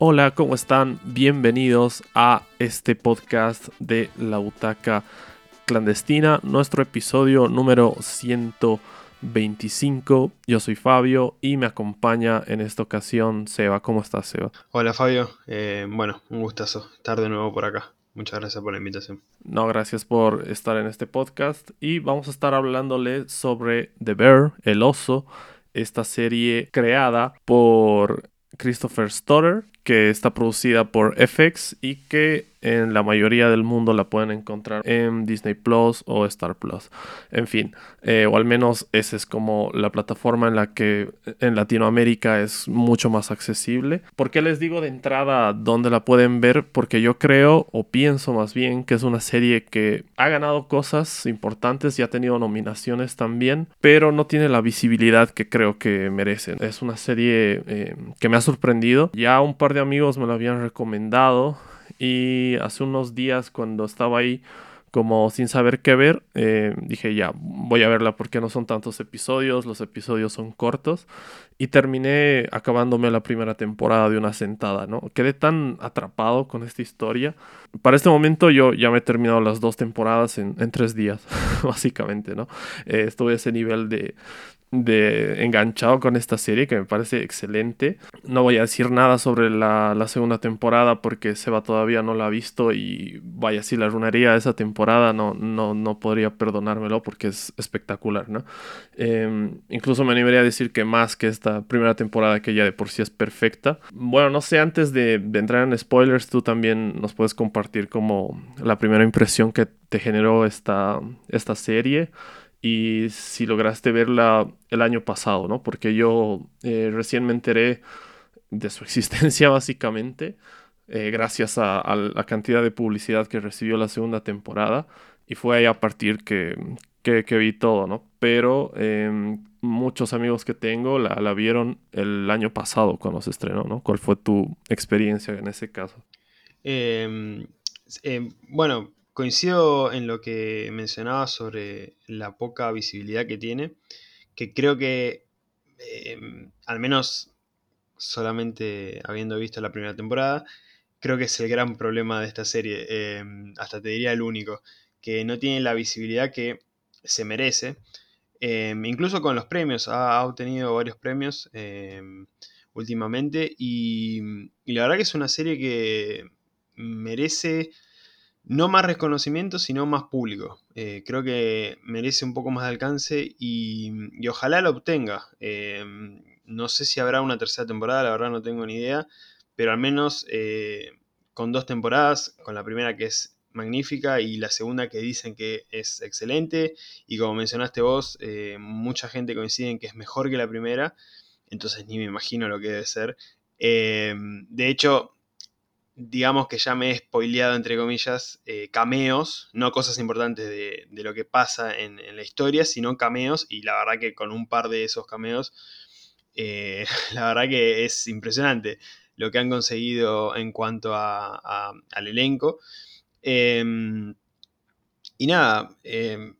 Hola, ¿cómo están? Bienvenidos a este podcast de La Butaca Clandestina, nuestro episodio número 125. Yo soy Fabio y me acompaña en esta ocasión Seba. ¿Cómo estás, Seba? Hola, Fabio. Eh, bueno, un gustazo estar de nuevo por acá. Muchas gracias por la invitación. No, gracias por estar en este podcast y vamos a estar hablándole sobre The Bear, el oso, esta serie creada por Christopher Stoddard, que está producida por FX y que en la mayoría del mundo la pueden encontrar en Disney Plus o Star Plus. En fin, eh, o al menos esa es como la plataforma en la que en Latinoamérica es mucho más accesible. ¿Por qué les digo de entrada dónde la pueden ver? Porque yo creo o pienso más bien que es una serie que ha ganado cosas importantes y ha tenido nominaciones también, pero no tiene la visibilidad que creo que merecen. Es una serie eh, que me ha sorprendido. Ya un par de amigos me la habían recomendado y hace unos días cuando estaba ahí como sin saber qué ver, eh, dije ya, voy a verla porque no son tantos episodios, los episodios son cortos y terminé acabándome la primera temporada de una sentada, ¿no? Quedé tan atrapado con esta historia. Para este momento yo ya me he terminado las dos temporadas en, tres días, básicamente, ¿no? Eh, estuve a ese nivel de, de enganchado con esta serie que me parece excelente. No voy a decir nada sobre la, segunda temporada porque Seba todavía no la ha visto y vaya, si la arruinaría esa temporada no, no, no podría perdonármelo porque es espectacular, ¿no? Em, incluso me animaría a decir que más que esta primera temporada que ya de por sí es perfecta. Bueno, no sé, antes de, de entrar en spoilers, tú también nos puedes compartir como la primera impresión que te generó esta, esta serie y si lograste verla el año pasado, ¿no? Porque yo eh, recién me enteré de su existencia básicamente, eh, gracias a, la cantidad de publicidad que recibió la segunda temporada, y fue ahí a partir que, que, vi todo, ¿no? Pero em, muchos amigos que tengo la, la, vieron el año pasado cuando se estrenó, ¿no? ¿Cuál fue tu experiencia en ese caso? Em, em, bueno, Coincido en lo que mencionaba sobre la poca visibilidad que tiene, que creo que, em, al menos solamente habiendo visto la primera temporada, creo que es el gran problema de esta serie, em, hasta te diría el único, que no tiene la visibilidad que se merece. Em, incluso con los premios, ha, obtenido varios premios últimamente y, y la verdad que es una serie que merece no más reconocimiento, sino más público. Eh, creo que merece un poco más de alcance y, ojalá lo obtenga. Eh, no sé si habrá una tercera temporada, la verdad no tengo ni idea, pero al menos eh, con dos temporadas, con la primera que es magnífica y la segunda que dicen que es excelente y como mencionaste vos, mucha gente coincide en que es mejor que la primera, entonces ni me imagino lo que debe ser. de hecho, digamos que ya me he spoileado, entre comillas, eh, cameos, no cosas importantes de, lo que pasa en, la historia, sino cameos, y la verdad que con un par de esos cameos, eh, la verdad que es impresionante lo que han conseguido en cuanto al elenco. Em, y nada, em,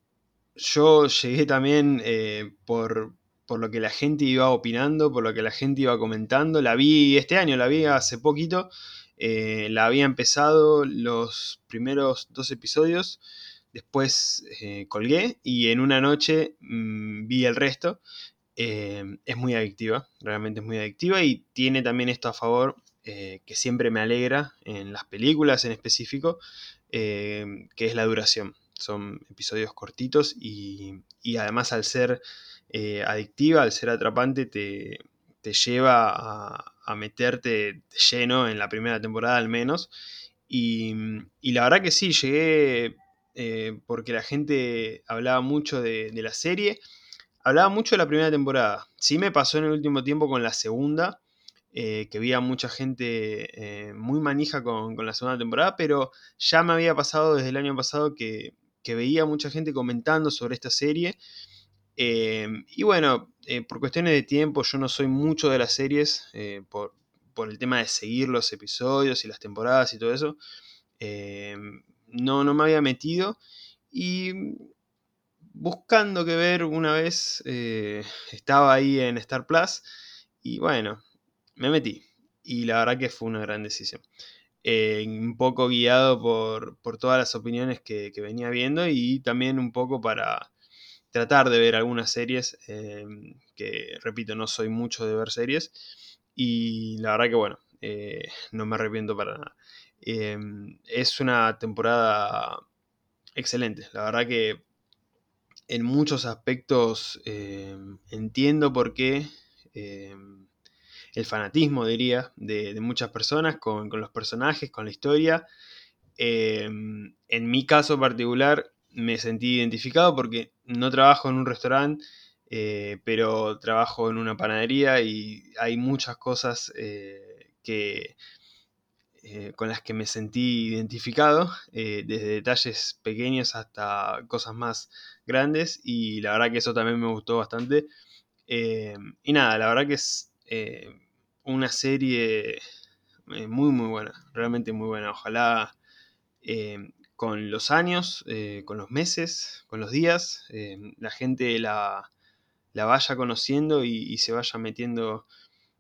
yo llegué también eh, por, por lo que la gente iba opinando, por lo que la gente iba comentando. La vi este año, la vi hace poquito. Eh, la había empezado los primeros dos episodios, después eh, colgué y en una noche mm, vi el resto. Eh, es muy adictiva, realmente es muy adictiva y tiene también esto a favor que siempre me alegra en las películas en específico, que es la duración. Son episodios cortitos y, además al ser adictiva, al ser atrapante, te, te lleva a, a meterte lleno en la primera temporada al menos. Y, la verdad que sí, llegué eh, porque la gente hablaba mucho de, la serie, hablaba mucho de la primera temporada. Sí me pasó en el último tiempo con la segunda, eh, que había mucha gente eh, muy manija con, la segunda temporada, pero ya me había pasado desde el año pasado que, que veía mucha gente comentando sobre esta serie y bueno, eh, por cuestiones de tiempo, yo no soy mucho de las series, eh, por, por el tema de seguir los episodios y las temporadas y todo eso, no, no me había metido y buscando que ver una vez, estaba ahí en Star Plus y bueno, me metí. Y la verdad que fue una gran decisión. Eh, un poco guiado por, todas las opiniones que, venía viendo y también un poco para tratar de ver algunas series, eh, que repito, no soy mucho de ver series. Y la verdad que bueno, eh, no me arrepiento para nada. es una temporada excelente. La verdad que en muchos aspectos entiendo por qué el fanatismo, diría, de, muchas personas con, los personajes, con la historia. En mi caso particular me sentí identificado porque no trabajo en un restaurante, eh, pero trabajo en una panadería y hay muchas cosas eh, que, eh, con las que me sentí identificado, desde detalles pequeños hasta cosas más grandes y la verdad que eso también me gustó bastante. Y nada, la verdad que es una serie muy muy buena, realmente muy buena. Ojalá con los años, eh, con los meses, con los días, la gente la, vaya conociendo y, se vaya metiendo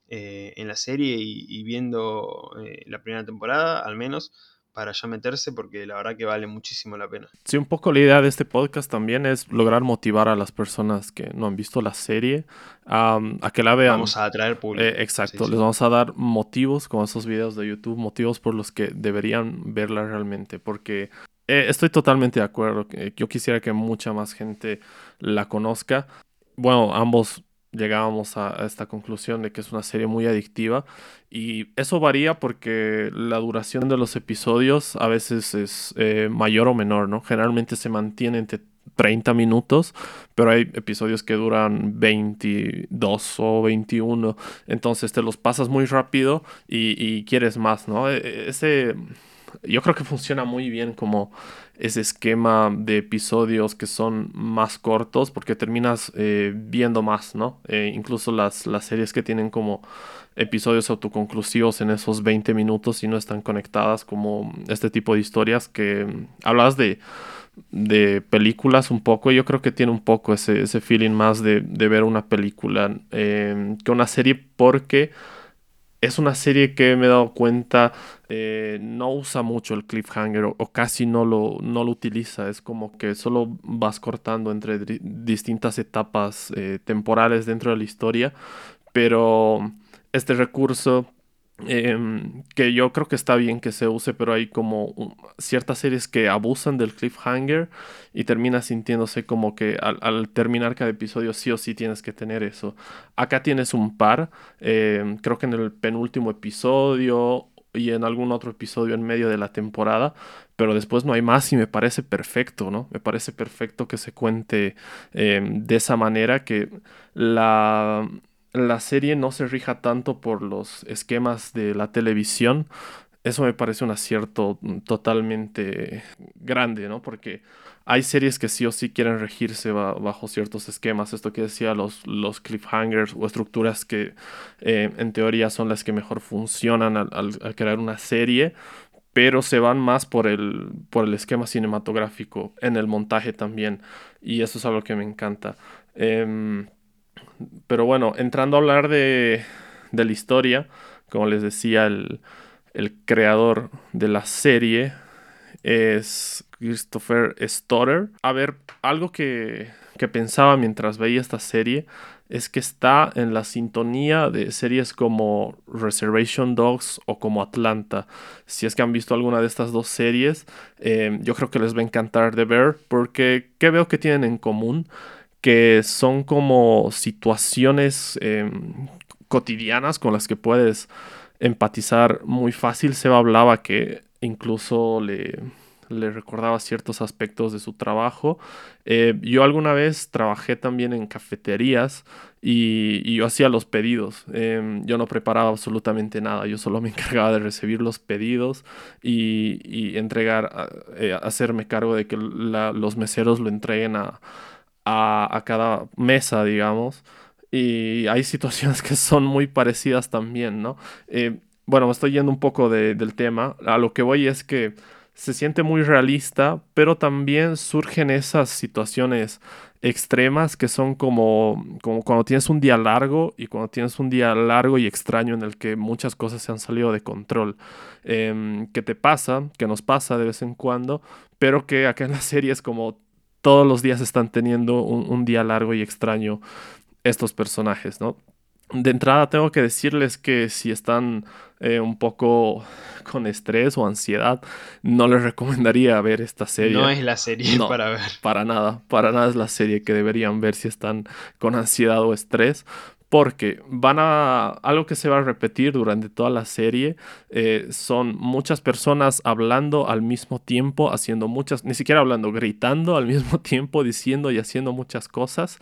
en la serie y viendo la primera temporada al menos para ya meterse porque la verdad que vale muchísimo la pena. Sí, un poco la idea de este podcast también es lograr motivar a las personas que no han visto la serie a que la vean. Vamos a atraer público. Eh, exacto, les vamos a dar motivos como esos videos de YouTube, motivos por los que deberían verla realmente porque eh, estoy totalmente de acuerdo. Yo quisiera que mucha más gente la conozca. Bueno, ambos llegábamos a, esta conclusión de que es una serie muy adictiva y eso varía porque la duración de los episodios a veces es eh, mayor o menor, ¿no? Generalmente se mantiene entre 30 minutos, pero hay episodios que duran 22 o 21, entonces te los pasas muy rápido y, y quieres más, ¿no? E, e, ese yo creo que funciona muy bien como ese esquema de episodios que son más cortos porque terminas eh, viendo más, ¿no? Eh, incluso las, las series que tienen como episodios autoconclusivos en esos 20 minutos y no están conectadas como este tipo de historias que mm, hablas de, de películas un poco, yo creo que tiene un poco ese, ese feeling más de, de ver una película eh, que una serie porque es una serie que me he dado cuenta eh, no usa mucho el cliffhanger o, casi no lo, no lo utiliza. Es como que solo vas cortando entre distintas etapas eh, temporales dentro de la historia. Pero este recurso Em, que yo creo que está bien que se use, pero hay como ciertas series que abusan del cliffhanger y termina sintiéndose como que al, terminar cada episodio sí o sí tienes que tener eso. Acá tienes un par, em, creo que en el penúltimo episodio y en algún otro episodio en medio de la temporada, pero después no hay más y me parece perfecto, ¿no? Me parece perfecto que se cuente em, de esa manera que la la serie no se rija tanto por los esquemas de la televisión, eso me parece un acierto totalmente grande, ¿no? Porque hay series que sí o sí quieren regirse bajo ciertos esquemas. Esto que decía, los, los cliffhangers o estructuras que eh, en teoría son las que mejor funcionan al, crear una serie, pero se van más por el, por el esquema cinematográfico, en el montaje también. Y eso es algo que me encanta. Em, pero bueno, entrando a hablar de, la historia, como les decía, el, creador de la serie es Christopher Stoddard. A ver, algo que, que pensaba mientras veía esta serie es que está en la sintonía de series como Reservation Dogs o como Atlanta. Si es que han visto alguna de estas dos series, eh, yo creo que les va a encantar de ver porque ¿qué veo que tienen en común? Que son como situaciones em, cotidianas con las que puedes empatizar muy fácil. Seba hablaba que incluso le, le recordaba ciertos aspectos de su trabajo. Eh, yo alguna vez trabajé también en cafeterías y, yo hacía los pedidos. Em, yo no preparaba absolutamente nada, yo solo me encargaba de recibir los pedidos y, entregar, eh, hacerme cargo de que los meseros lo entreguen a a, cada mesa, digamos. Y hay situaciones que son muy parecidas también, ¿no? Eh, bueno, me estoy yendo un poco del tema. A lo que voy es que se siente muy realista, pero también surgen esas situaciones extremas que son como, como cuando tienes un día largo y cuando tienes un día largo y extraño en el que muchas cosas se han salido de control. Eh, que te pasa, que nos pasa de vez en cuando, pero que acá en la serie es como todos los días están teniendo un, un día largo y extraño estos personajes, ¿no? De entrada tengo que decirles que si están eh, un poco con estrés o ansiedad, no les recomendaría ver esta serie. No es la serie para ver. Para nada, para nada es la serie que deberían ver si están con ansiedad o estrés. Porque van a. Algo que se va a repetir durante toda la serie eh, son muchas personas hablando al mismo tiempo, haciendo muchas. Ni siquiera hablando, gritando al mismo tiempo, diciendo y haciendo muchas cosas.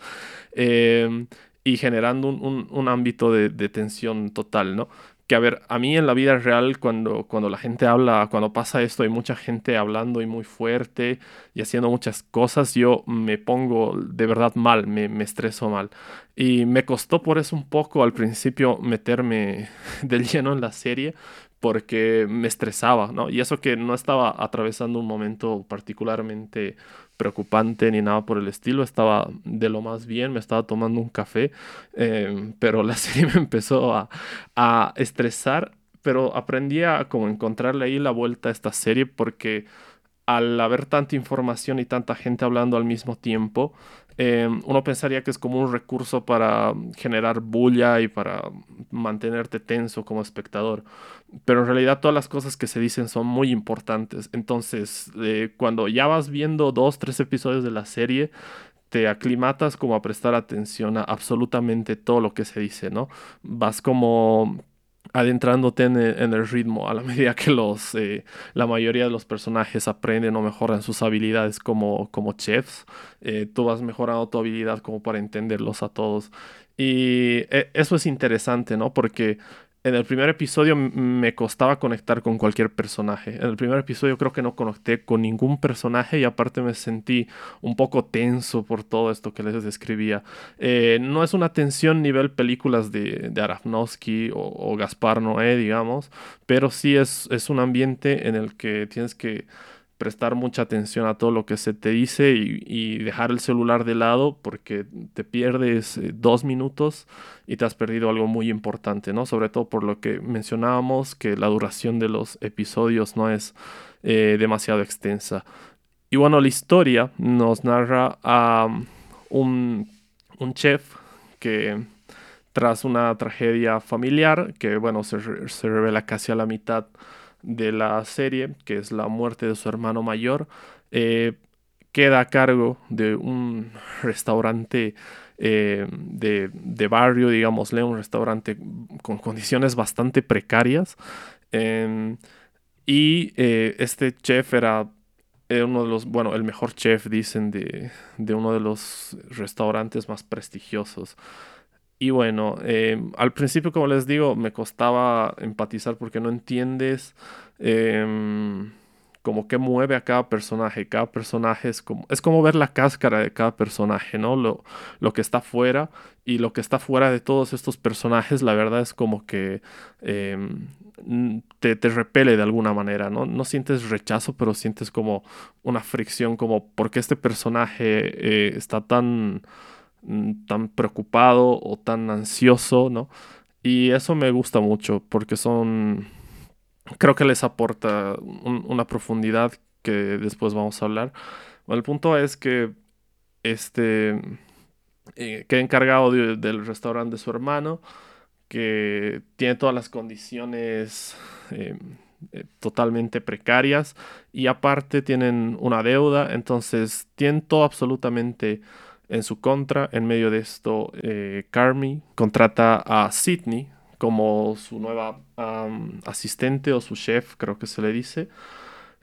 Eh, y generando un, ámbito de, tensión total, ¿no? Que a ver, a mí en la vida real, cuando, cuando la gente habla, cuando pasa esto, hay mucha gente hablando y muy fuerte y haciendo muchas cosas, yo me pongo de verdad mal, me, me estreso mal. Y me costó por eso un poco al principio meterme del lleno en la serie, porque me estresaba, ¿no? Y eso que no estaba atravesando un momento particularmente preocupante ni nada por el estilo, estaba de lo más bien, me estaba tomando un café, em, pero la serie me empezó a, a, estresar, pero aprendí a como encontrarle ahí la vuelta a esta serie porque al haber tanta información y tanta gente hablando al mismo tiempo, Em, uno pensaría que es como un recurso para generar bulla y para mantenerte tenso como espectador. Pero en realidad todas las cosas que se dicen son muy importantes. Entonces, eh, cuando ya vas viendo dos, tres episodios de la serie, te aclimatas como a prestar atención a absolutamente todo lo que se dice, ¿no? Vas como adentrándote en el, ritmo a la medida que los, eh, la mayoría de los personajes aprenden o mejoran sus habilidades como, como chefs, eh, tú vas mejorando tu habilidad como para entenderlos a todos. Y eh, eso es interesante, ¿no? Porque en el primer episodio me costaba conectar con cualquier personaje. En el primer episodio creo que no conecté con ningún personaje y aparte me sentí un poco tenso por todo esto que les describía. Eh, no es una tensión nivel películas de, de Aronofsky o, Gaspar Noé, digamos, pero sí es, es un ambiente en el que tienes que prestar mucha atención a todo lo que se te dice y, dejar el celular de lado porque te pierdes eh, dos minutos y te has perdido algo muy importante, ¿no? Sobre todo por lo que mencionábamos, que la duración de los episodios no es eh, demasiado extensa. Y bueno, la historia nos narra a um, un, chef que tras una tragedia familiar, que bueno, se, se revela casi a la mitad, de la serie, que es la muerte de su hermano mayor, eh, queda a cargo de un restaurante eh, de, barrio, digámosle, un restaurante con condiciones bastante precarias. Em, y eh, este chef era uno de los, bueno, el mejor chef, dicen, de, de uno de los restaurantes más prestigiosos. Y bueno, em, al principio, como les digo, me costaba empatizar porque no entiendes em, como qué mueve a cada personaje. Cada personaje es como, es como ver la cáscara de cada personaje, ¿no? Lo, lo que está fuera y lo que está fuera de todos estos personajes, la verdad es como que em, te, te, repele de alguna manera, ¿no? No sientes rechazo, pero sientes como una fricción, como porque este personaje eh, está tan tan preocupado o tan ansioso, ¿no? Y eso me gusta mucho porque son, creo que les aporta una profundidad que después vamos a hablar. el punto es que este eh, encargado del restaurante de su hermano, que tiene todas las condiciones eh, eh, totalmente precarias y aparte tienen una deuda, entonces tienen todo absolutamente en su contra. En medio de esto, eh, Carmi contrata a Sidney como su nueva asistente o su chef, creo que se le dice.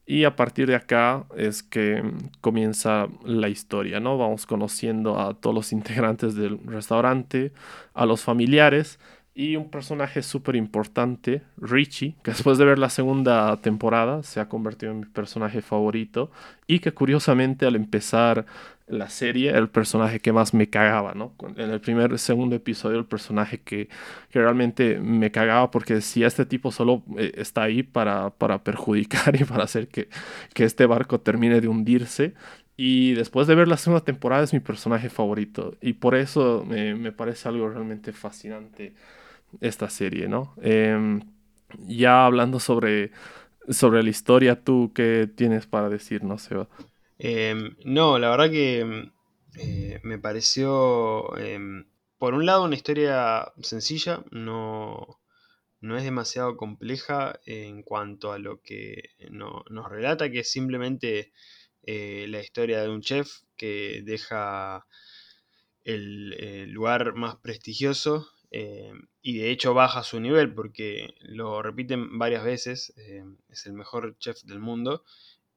Y a partir de acá es que comienza la historia, ¿no? Vamos conociendo a todos los integrantes del restaurante, a los familiares Y un personaje súper importante, Richie, que después de ver la segunda temporada se ha convertido en mi personaje favorito y que curiosamente al empezar la serie el personaje que más me cagaba, ¿no? En el primer, segundo episodio el personaje que, realmente me cagaba porque decía este tipo solo eh, está ahí para, para perjudicar y para hacer que, que este barco termine de hundirse y después de ver la segunda temporada es mi personaje favorito. Y por eso me, parece algo realmente fascinante esta serie, ¿no? Em, ya hablando sobre, sobre la historia, ¿tú qué tienes para decir, no, Seba? Em, no, la verdad que eh, me pareció, em, por un lado, una historia sencilla, no, no es demasiado compleja en cuanto a lo que nos relata, que es simplemente eh, la historia de un chef que deja el, lugar más prestigioso y de hecho baja su nivel porque lo repiten varias veces, es el mejor chef del mundo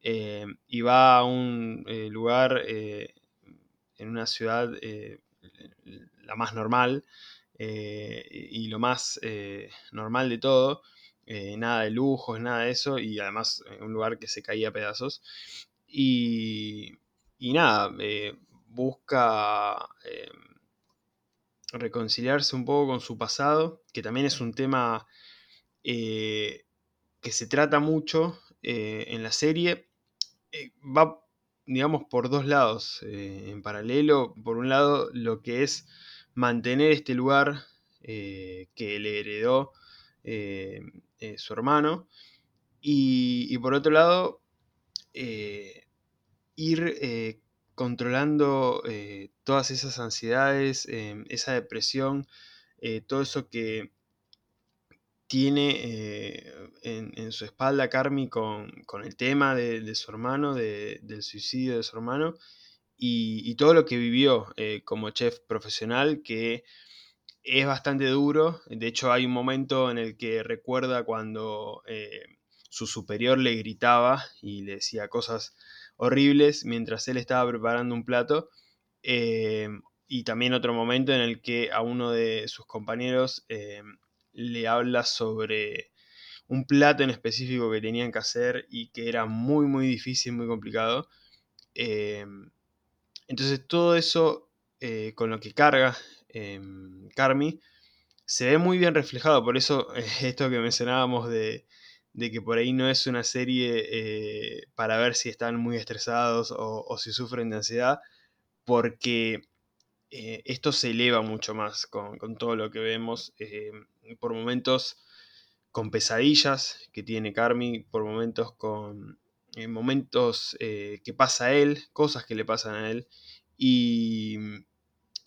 y va a un lugar en una ciudad la más normal y lo más normal de todo, nada de lujos, nada de eso y además un lugar que se caía a pedazos y, nada, eh, busca eh, reconciliarse un poco con su pasado, que también es un tema eh, que se trata mucho en la serie. Va, digamos, por dos lados en paralelo. Por un lado, lo que es mantener este lugar que le heredó su hermano. y, por otro lado, eh, ir eh, controlando eh, todas esas ansiedades, esa depresión, todo eso que tiene en, su espalda Carmi con, el tema de, su hermano, del suicidio de su hermano, y, todo lo que vivió como chef profesional, que es bastante duro. De hecho, hay un momento en el que recuerda cuando su superior le gritaba y le decía cosas horribles mientras él estaba preparando un plato. Eh, y también otro momento en el que a uno de sus compañeros eh, le habla sobre un plato en específico que tenían que hacer y que era muy muy difícil, muy complicado. Eh, entonces todo eso con lo que carga Carmi se ve muy bien reflejado, por eso esto que mencionábamos de, de que por ahí no es una serie eh, para ver si están muy estresados o, si sufren de ansiedad, porque eh, esto se eleva mucho más con, todo lo que vemos, eh, por momentos con pesadillas que tiene Carmi, por momentos con momentos que pasa a él, cosas que le pasan a él, y,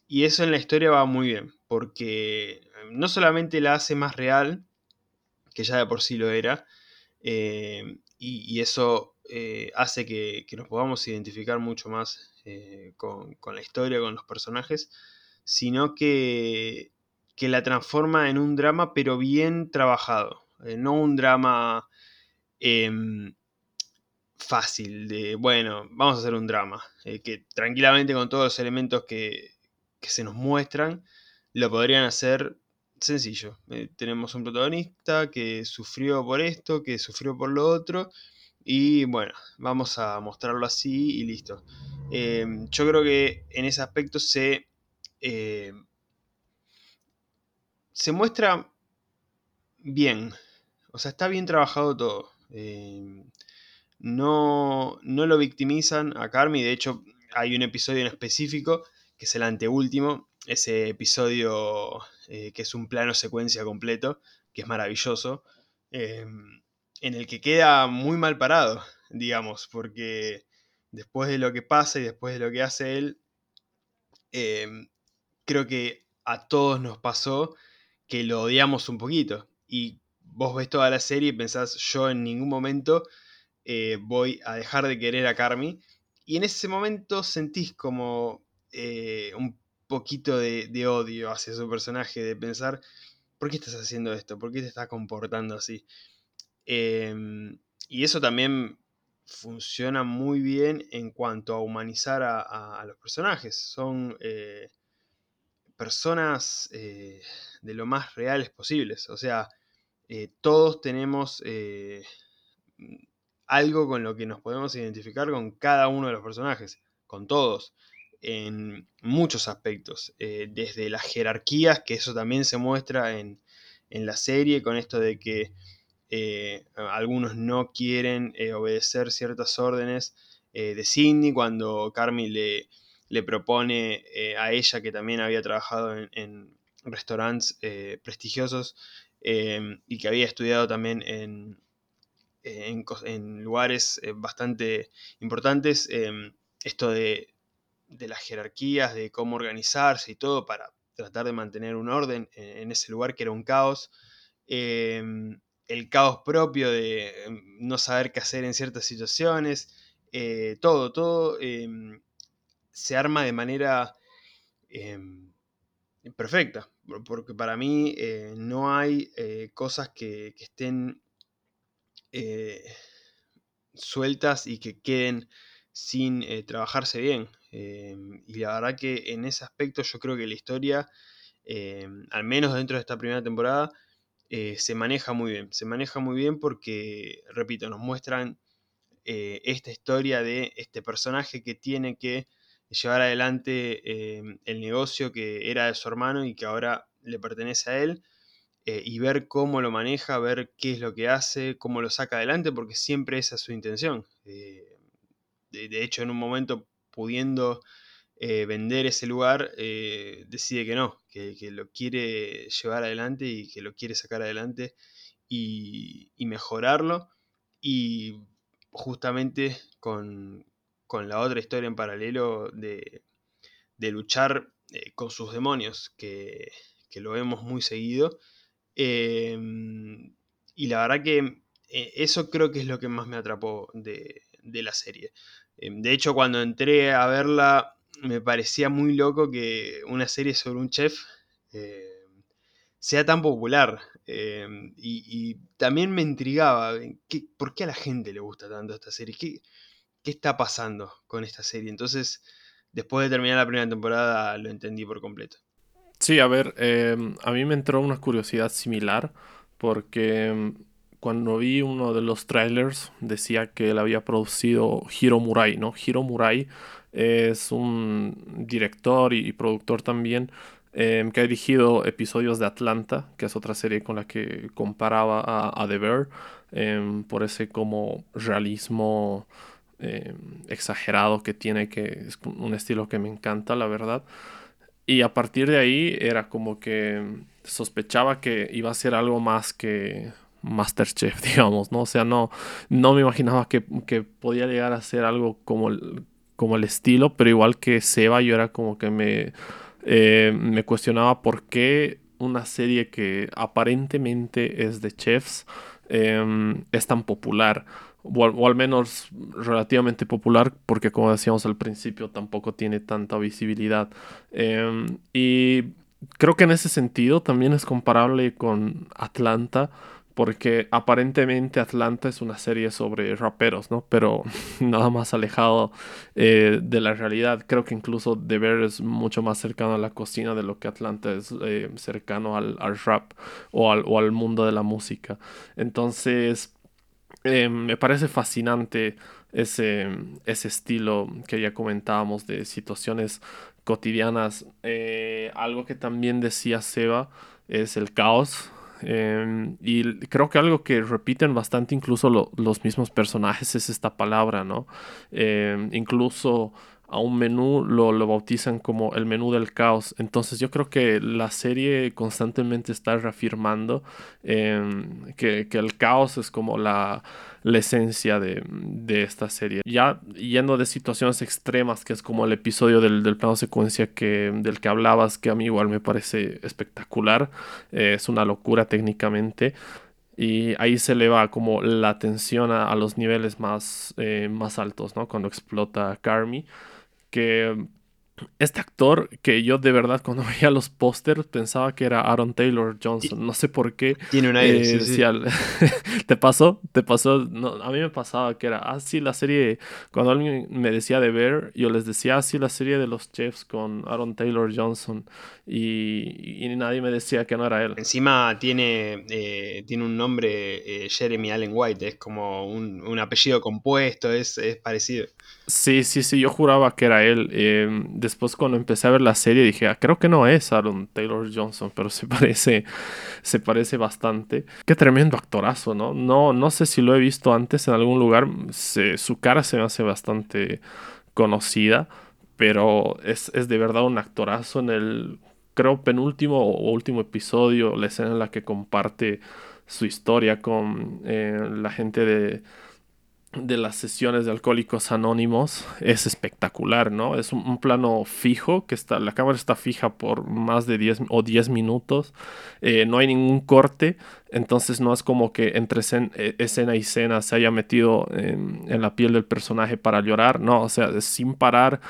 y eso en la historia va muy bien, porque no solamente la hace más real, que ya de por sí lo era, eh, y, eso eh, hace que, nos podamos identificar mucho más eh, con, la historia, con los personajes, sino que, que, la transforma en un drama, pero bien trabajado, no un drama em, fácil de, bueno, vamos a hacer un drama, que tranquilamente con todos los elementos que, que se nos muestran, lo podrían hacer sencillo. Eh, tenemos un protagonista que sufrió por esto, que sufrió por lo otro. Y bueno, vamos a mostrarlo así y listo. Eh, yo creo que en ese aspecto se, eh, se muestra bien. O sea, está bien trabajado todo. no, no lo victimizan a Carmi. De hecho, hay un episodio en específico, que es el anteúltimo, ese episodio eh, que es un plano secuencia completo, que es maravilloso, en el que queda muy mal parado, digamos, porque después de lo que pasa y después de lo que hace él, em, creo que a todos nos pasó que lo odiamos un poquito. Y vos ves toda la serie y pensás, yo en ningún momento eh, voy a dejar de querer a Carmi. Y en ese momento sentís como eh, un poquito de, odio hacia su personaje, de pensar, ¿por qué estás haciendo esto? ¿Por qué te estás comportando así? Em, y eso también funciona muy bien en cuanto a humanizar a, los personajes. Son eh, personas de lo más reales posibles. O sea, todos tenemos algo con lo que nos podemos identificar con cada uno de los personajes, con todos, en muchos aspectos, desde las jerarquías, que eso también se muestra en, en la serie, con esto de que eh, algunos no quieren eh, obedecer ciertas órdenes eh, de Cindy cuando Carmi le, le propone a ella que también había trabajado en, restaurantes prestigiosos y que había estudiado también en, en, lugares bastante importantes, esto de, de las jerarquías, de cómo organizarse y todo para tratar de mantener un orden en, ese lugar que era un caos el caos propio de em, no saber qué hacer en ciertas situaciones, eh, todo, todo em, se arma de manera em, perfecta, porque para mí eh, no hay eh, cosas que, que estén sueltas y que queden sin trabajarse bien. y la verdad que en ese aspecto yo creo que la historia, al menos dentro de esta primera temporada, eh, se maneja muy bien. Se maneja muy bien porque, repito, nos muestran eh, esta historia de este personaje que tiene que llevar adelante eh, el negocio que era de su hermano y que ahora le pertenece a él. y ver cómo lo maneja, ver qué es lo que hace, cómo lo saca adelante, porque siempre esa es su intención. de hecho, en un momento pudiendo vender ese lugar, decide que no, que, lo quiere llevar adelante y que lo quiere sacar adelante y, mejorarlo. Y justamente con, la otra historia en paralelo de, luchar eh, con sus demonios, que, lo vemos muy seguido. Em, y la verdad que eso creo que es lo que más me atrapó de, de la serie. Em, de hecho, cuando entré a verla, me parecía muy loco que una serie sobre un chef eh, sea tan popular. Eh, y, también me intrigaba, ¿por qué a la gente le gusta tanto esta serie? ¿Qué, ¿Qué, está pasando con esta serie? Entonces, después de terminar la primera temporada, lo entendí por completo. Sí, a ver, a mí me entró una curiosidad similar, porque cuando vi uno de los trailers decía que él había producido Hiro Murai, ¿no? Hiro Murai es un director y, productor también em, que ha dirigido episodios de Atlanta, que es otra serie con la que comparaba a, The Bear, em, por ese como realismo em, exagerado que tiene, que es un estilo que me encanta, la verdad. Y a partir de ahí era como que sospechaba que iba a ser algo más que Masterchef, digamos, ¿no? O sea, no, no me imaginaba que, que podía llegar a ser algo como, como el estilo, pero igual que Seba, yo era como que me, eh, me cuestionaba por qué una serie que aparentemente es de chefs em, es tan popular. O al, menos relativamente popular, porque como decíamos al principio, tampoco tiene tanta visibilidad. Em, y creo que en ese sentido también es comparable con Atlanta, porque aparentemente Atlanta es una serie sobre raperos, ¿no? Pero nada más alejado eh, de la realidad. Creo que incluso The Bear es mucho más cercano a la cocina de lo que Atlanta es eh, cercano al, rap o al, mundo de la música. Entonces, eh, me parece fascinante ese, ese estilo que ya comentábamos de situaciones cotidianas. algo que también decía Seba es el caos Em, y creo que algo que repiten bastante incluso los mismos personajes es esta palabra, ¿no? Em, incluso a un menú lo, lo, bautizan como el menú del caos. Entonces yo creo que la serie constantemente está reafirmando em, que, que, el caos es como la, la esencia de, de, esta serie. Ya yendo de situaciones extremas, que es como el episodio del, del plano secuencia que, del que hablabas, que a mí igual me parece espectacular, eh, es una locura técnicamente y ahí se eleva como la tensión a, los niveles más, eh, más altos, ¿no? Cuando explota Carmi que este actor que yo de verdad cuando veía los pósters pensaba que era Aaron Taylor Johnson. No sé por qué. Tiene un aire. ¿Te pasó? ¿Te pasó? No, a mí me pasaba que era, ah, sí, la serie. Cuando alguien me decía de ver, yo les decía, ah, sí, la serie de los chefs con Aaron Taylor Johnson. Y, nadie me decía que no era él. Encima tiene, eh, tiene un nombre, eh, Jeremy Allen White, es como un, apellido compuesto, es, es parecido. Sí, sí, sí, yo juraba que era él. Em, después cuando empecé a ver la serie dije, ah, creo que no es Aaron Taylor Johnson, pero se parece, se parece bastante. Qué tremendo actorazo, ¿no? No, no sé si lo he visto antes en algún lugar. su cara se me hace bastante conocida, pero es, de verdad un actorazo en el, creo, penúltimo o último episodio, la escena en la que comparte su historia con eh, la gente de de las sesiones de Alcohólicos Anónimos es espectacular, ¿no? Es un, plano fijo, que está, la cámara está fija por más de 10 o 10 minutos, eh, no hay ningún corte, entonces no es como que entre e, escena y escena se haya metido en, la piel del personaje para llorar, no, o sea, sin parar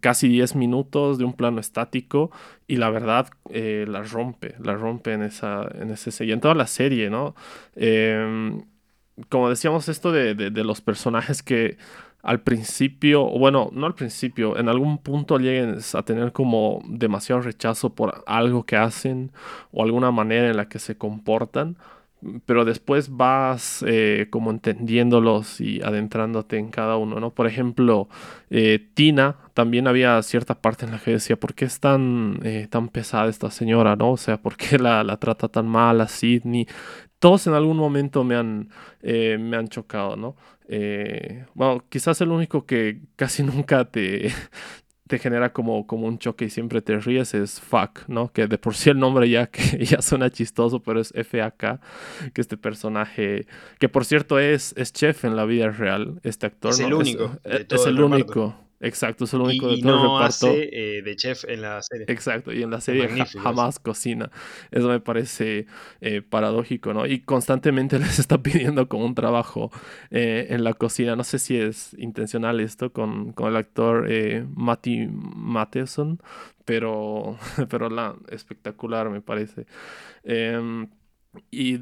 casi 10 minutos de un plano estático y la verdad eh, la rompe, la rompe en, esa, en ese y en toda la serie, ¿no? Eh, como decíamos, esto de, los personajes que al principio, bueno, no al principio, en algún punto lleguen a tener como demasiado rechazo por algo que hacen o alguna manera en la que se comportan, pero después vas eh, como entendiéndolos y adentrándote en cada uno, ¿no? Por ejemplo, eh, Tina, también había cierta parte en la que decía, ¿por qué es tan, eh, tan pesada esta señora, ¿no? O sea, ¿por qué la, la trata tan mal a Sidney? Todos en algún momento me han, eh, me han chocado, ¿no? Eh, bueno, quizás el único que casi nunca te, te genera como, como un choque y siempre te ríes es Fuck, ¿no? Que de por sí el nombre ya, que ya suena chistoso, pero es F-A-K, que este personaje, que por cierto es, es chef en la vida real, este actor. Es el único. Es, el, único. Exacto, es el único de todo el reparto. Hace, eh, de chef en la serie. Exacto, y en la serie jamás cocina. Eso me parece eh, paradójico, ¿no? Y constantemente les está pidiendo como un trabajo eh, en la cocina. No sé si es intencional esto con, con el actor Matty Matheson, pero, pero la, espectacular me parece. Y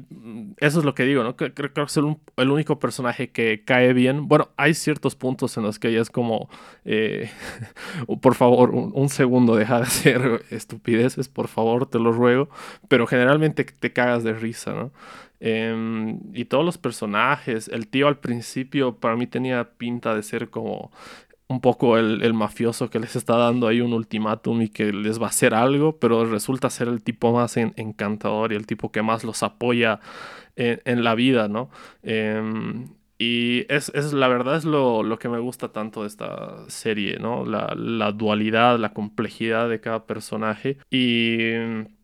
eso es lo que digo, ¿no? Creo, que es el, único personaje que cae bien. Bueno, hay ciertos puntos en los que ella es como, eh, por favor, un, segundo, deja de hacer estupideces, por favor, te lo ruego. Pero generalmente te cagas de risa, ¿no? Em, y todos los personajes, el tío al principio para mí tenía pinta de ser como un poco el, mafioso que les está dando ahí un ultimátum y que les va a hacer algo, pero resulta ser el tipo más encantador y el tipo que más los apoya en, la vida, ¿no? Em, y es, la verdad es lo, que me gusta tanto de esta serie, ¿no? La, dualidad, la complejidad de cada personaje y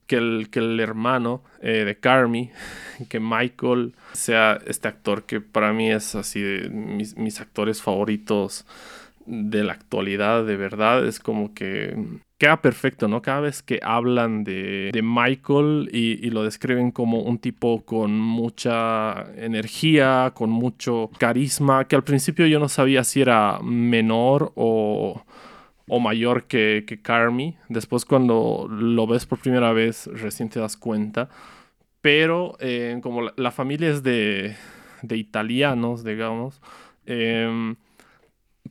que el, que el hermano eh, de Carmi, que Michael sea este actor que para mí es así de mis, mis actores favoritos de la actualidad, de verdad, es como que queda perfecto, ¿no? Cada vez que hablan de, Michael y, lo describen como un tipo con mucha energía, con mucho carisma, que al principio yo no sabía si era menor o, mayor que, que Carmi. Después cuando lo ves por primera vez, recién te das cuenta. Pero eh, como la, familia es de, de italianos, digamos, eh,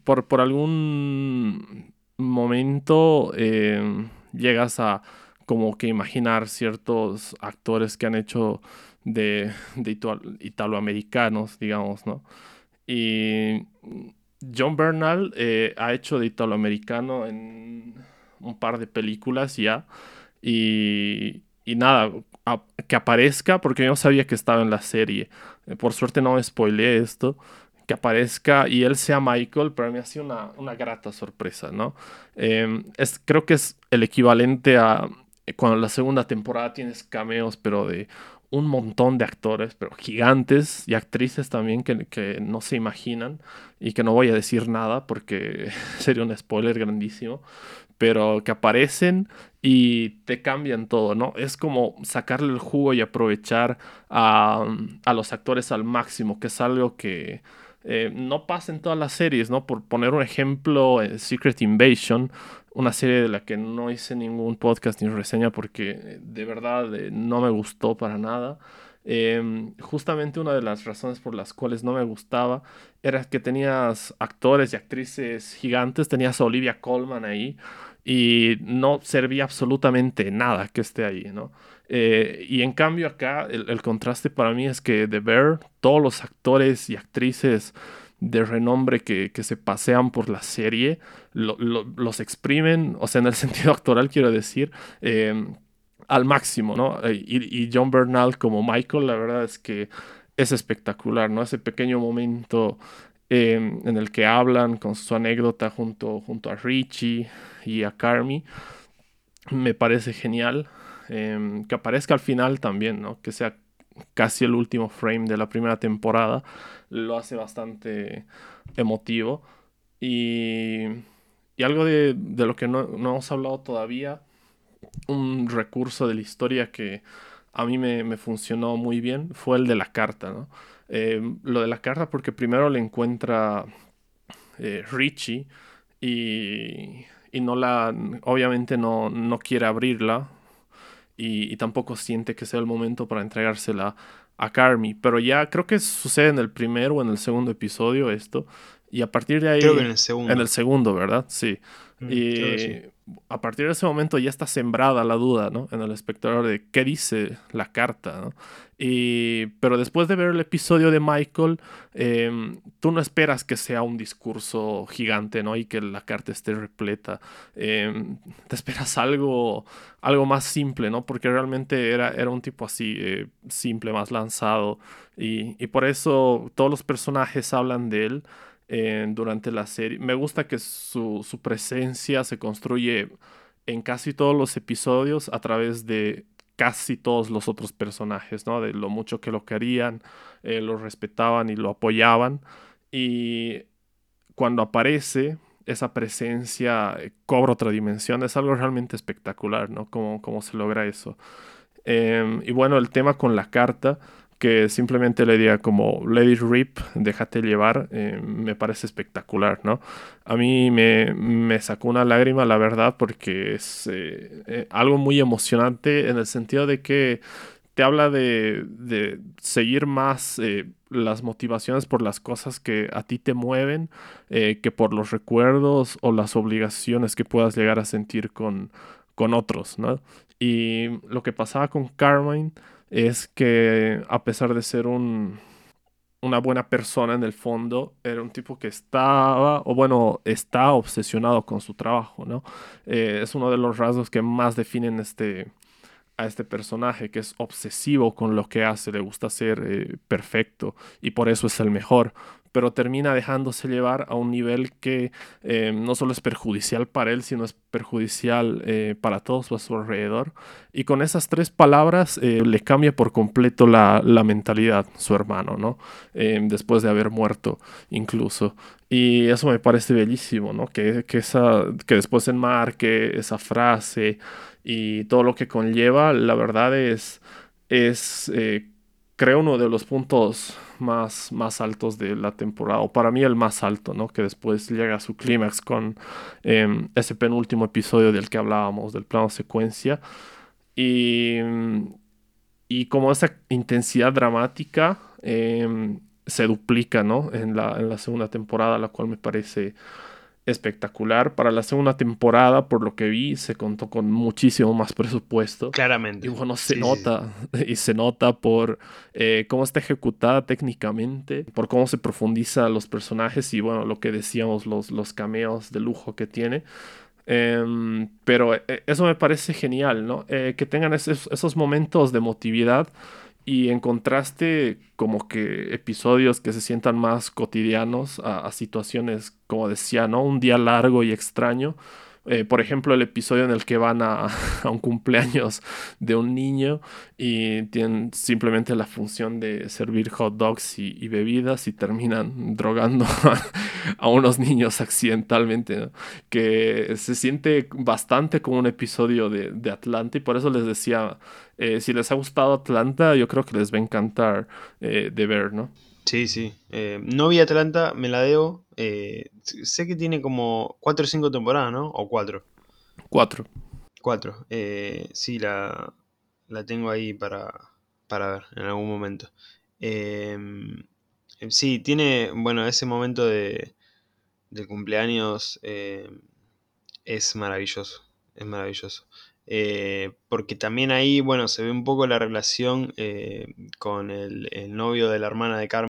por, por algún momento eh, llegas a como que imaginar ciertos actores que han hecho de, de italoamericanos, digamos, ¿no? Y John Bernal eh, ha hecho de italoamericano en un par de películas ya. Y, y nada, que aparezca, porque yo no sabía que estaba en la serie. por suerte no me spoileé esto que aparezca y él sea Michael, para mí ha sido una, una grata sorpresa, ¿no? Em, es, creo que es el equivalente a eh, cuando la segunda temporada tienes cameos, pero de un montón de actores, pero gigantes y actrices también que, que no se imaginan y que no voy a decir nada porque sería un spoiler grandísimo, pero que aparecen y te cambian todo, ¿no? Es como sacarle el jugo y aprovechar a, a los actores al máximo, que es algo que eh, no pasa en todas las series, ¿no? Por poner un ejemplo, Secret Invasion, una serie de la que no hice ningún podcast ni reseña porque eh, de verdad eh, no me gustó para nada. Em, justamente una de las razones por las cuales no me gustaba era que tenías actores y actrices gigantes, tenías a Olivia Colman ahí y no servía absolutamente nada que esté ahí, ¿no? Eh, y en cambio acá el, contraste para mí es que The Bear, todos los actores y actrices de renombre que, se pasean por la serie, los exprimen, o sea, en el sentido actoral quiero decir, em, al máximo, ¿no? Eh, y, John Bernal como Michael, la verdad es que es espectacular, ¿no? Ese pequeño momento em, en el que hablan con su anécdota junto, junto a Richie y a Carmi, me parece genial. Em, que aparezca al final también, ¿no? Que sea casi el último frame de la primera temporada, lo hace bastante emotivo. Y, y algo de, lo que no, hemos hablado todavía, un recurso de la historia que a mí me, funcionó muy bien fue el de la carta, ¿no? Em, lo de la carta porque primero le encuentra eh, Richie y, y, no la, obviamente no, no quiere abrirla y, tampoco siente que sea el momento para entregársela a Carmi. Pero ya creo que sucede en el primer o en el segundo episodio esto. Y a partir de ahí... Creo que en el segundo. En el segundo, ¿verdad? Sí. Mm, y a partir de ese momento ya está sembrada la duda, ¿no? En el espectador de qué dice la carta, ¿no? Y, pero después de ver el episodio de Michael, em, tú no esperas que sea un discurso gigante, ¿no? Y que la carta esté repleta. Em, te esperas algo, algo más simple, ¿no? Porque realmente era, era un tipo así, eh, simple, más lanzado. Y, y por eso todos los personajes hablan de él durante la serie. Me gusta que su, presencia se construye en casi todos los episodios a través de casi todos los otros personajes, ¿no? De lo mucho que lo querían, eh, lo respetaban y lo apoyaban. Y cuando aparece, esa presencia eh, cobra otra dimensión. Es algo realmente espectacular, ¿no? Cómo, cómo se logra eso. Em, y bueno, el tema con la carta que simplemente le diga como Lady Rip, déjate llevar, eh, me parece espectacular, ¿no? A mí me, sacó una lágrima, la verdad, porque es eh, eh, algo muy emocionante en el sentido de que te habla de, de seguir más las motivaciones por las cosas que a ti te mueven que por los recuerdos o las obligaciones que puedas llegar a sentir con, con otros, ¿no? Y lo que pasaba con Carmine es que a pesar de ser un, una buena persona en el fondo, era un tipo que estaba, o bueno, está obsesionado con su trabajo, ¿no? Eh, es uno de los rasgos que más definen este, a este personaje, que es obsesivo con lo que hace, le gusta ser eh, perfecto y por eso es el mejor pero termina dejándose llevar a un nivel que eh, no solo es perjudicial para él, sino es perjudicial eh, para todos a su alrededor. Y con esas tres palabras eh, le cambia por completo la, mentalidad su hermano, ¿no? después de haber muerto incluso. Y eso me parece bellísimo, ¿no? Que, que, esa, que después enmarque esa frase y todo lo que conlleva, la verdad es, es creo, uno de los puntos más, más altos de la temporada, o para mí el más alto, ¿no? Que después llega a su clímax con em, ese penúltimo episodio del que hablábamos, del plano secuencia. Y, y como esa intensidad dramática em, se duplica, ¿no? En la, en la segunda temporada, la cual me parece espectacular. Para la segunda temporada, por lo que vi, se contó con muchísimo más presupuesto. Claramente. Y bueno, se nota, y se nota por eh, cómo está ejecutada técnicamente, por cómo se profundiza los personajes y bueno, lo que decíamos, los, los cameos de lujo que tiene. Em, pero eh, eso me parece genial, ¿no? Eh, que tengan esos, esos momentos de emotividad y en contraste como que episodios que se sientan más cotidianos a, a situaciones, como decía, ¿no? Un día largo y extraño eh, por ejemplo, el episodio en el que van a, un cumpleaños de un niño y tienen simplemente la función de servir hot dogs y, bebidas y terminan drogando a, unos niños accidentalmente, que se siente bastante como un episodio de, Atlanta y por eso les decía, eh, si les ha gustado Atlanta, yo creo que les va a encantar eh, de ver, ¿no? Sí, sí. Eh, no vi Atlanta, me la debo. Eh, sé que tiene como 4 o 5 temporadas, ¿no? O 4. Cuatro. Cuatro. Eh, sí, la, la tengo ahí para, para ver en algún momento. Em, sí, tiene, bueno, ese momento de, de cumpleaños em, es maravilloso, es maravilloso. Eh, porque también ahí, bueno, se ve un poco la relación eh, con el, el, novio de la hermana de Carmen,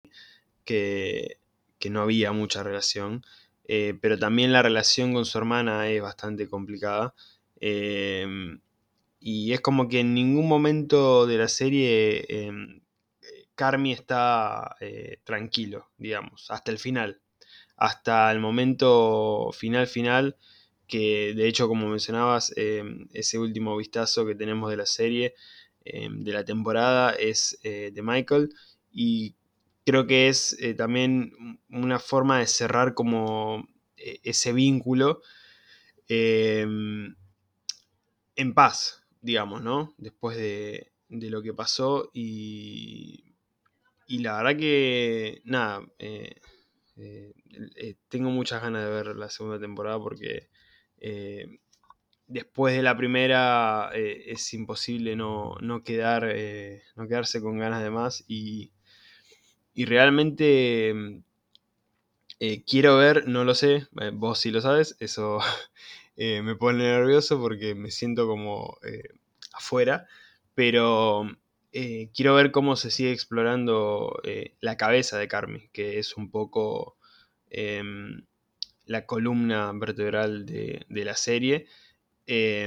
que, no había mucha relación, eh, pero también la relación con su hermana es bastante complicada. Em, y es como que en ningún momento de la serie eh, Carmi está eh, tranquilo, digamos, hasta el final. Hasta el momento final final, que de hecho, como mencionabas, eh, ese último vistazo que tenemos de la serie, de la temporada, es de Michael. Y creo que es también una forma de cerrar como ese vínculo en paz, digamos, ¿no? Después de, de lo que pasó y, y la verdad que, nada, eh, eh, eh, tengo muchas ganas de ver la segunda temporada porque eh, después de la primera es imposible no, no quedar, no quedarse con ganas de más y, y realmente quiero ver, no lo sé, vos sí lo sabes, eso eh, me pone nervioso porque me siento como eh, afuera, pero eh, quiero ver cómo se sigue explorando eh, la cabeza de Carmi, que es un poco em, la columna vertebral de, de la serie. Y,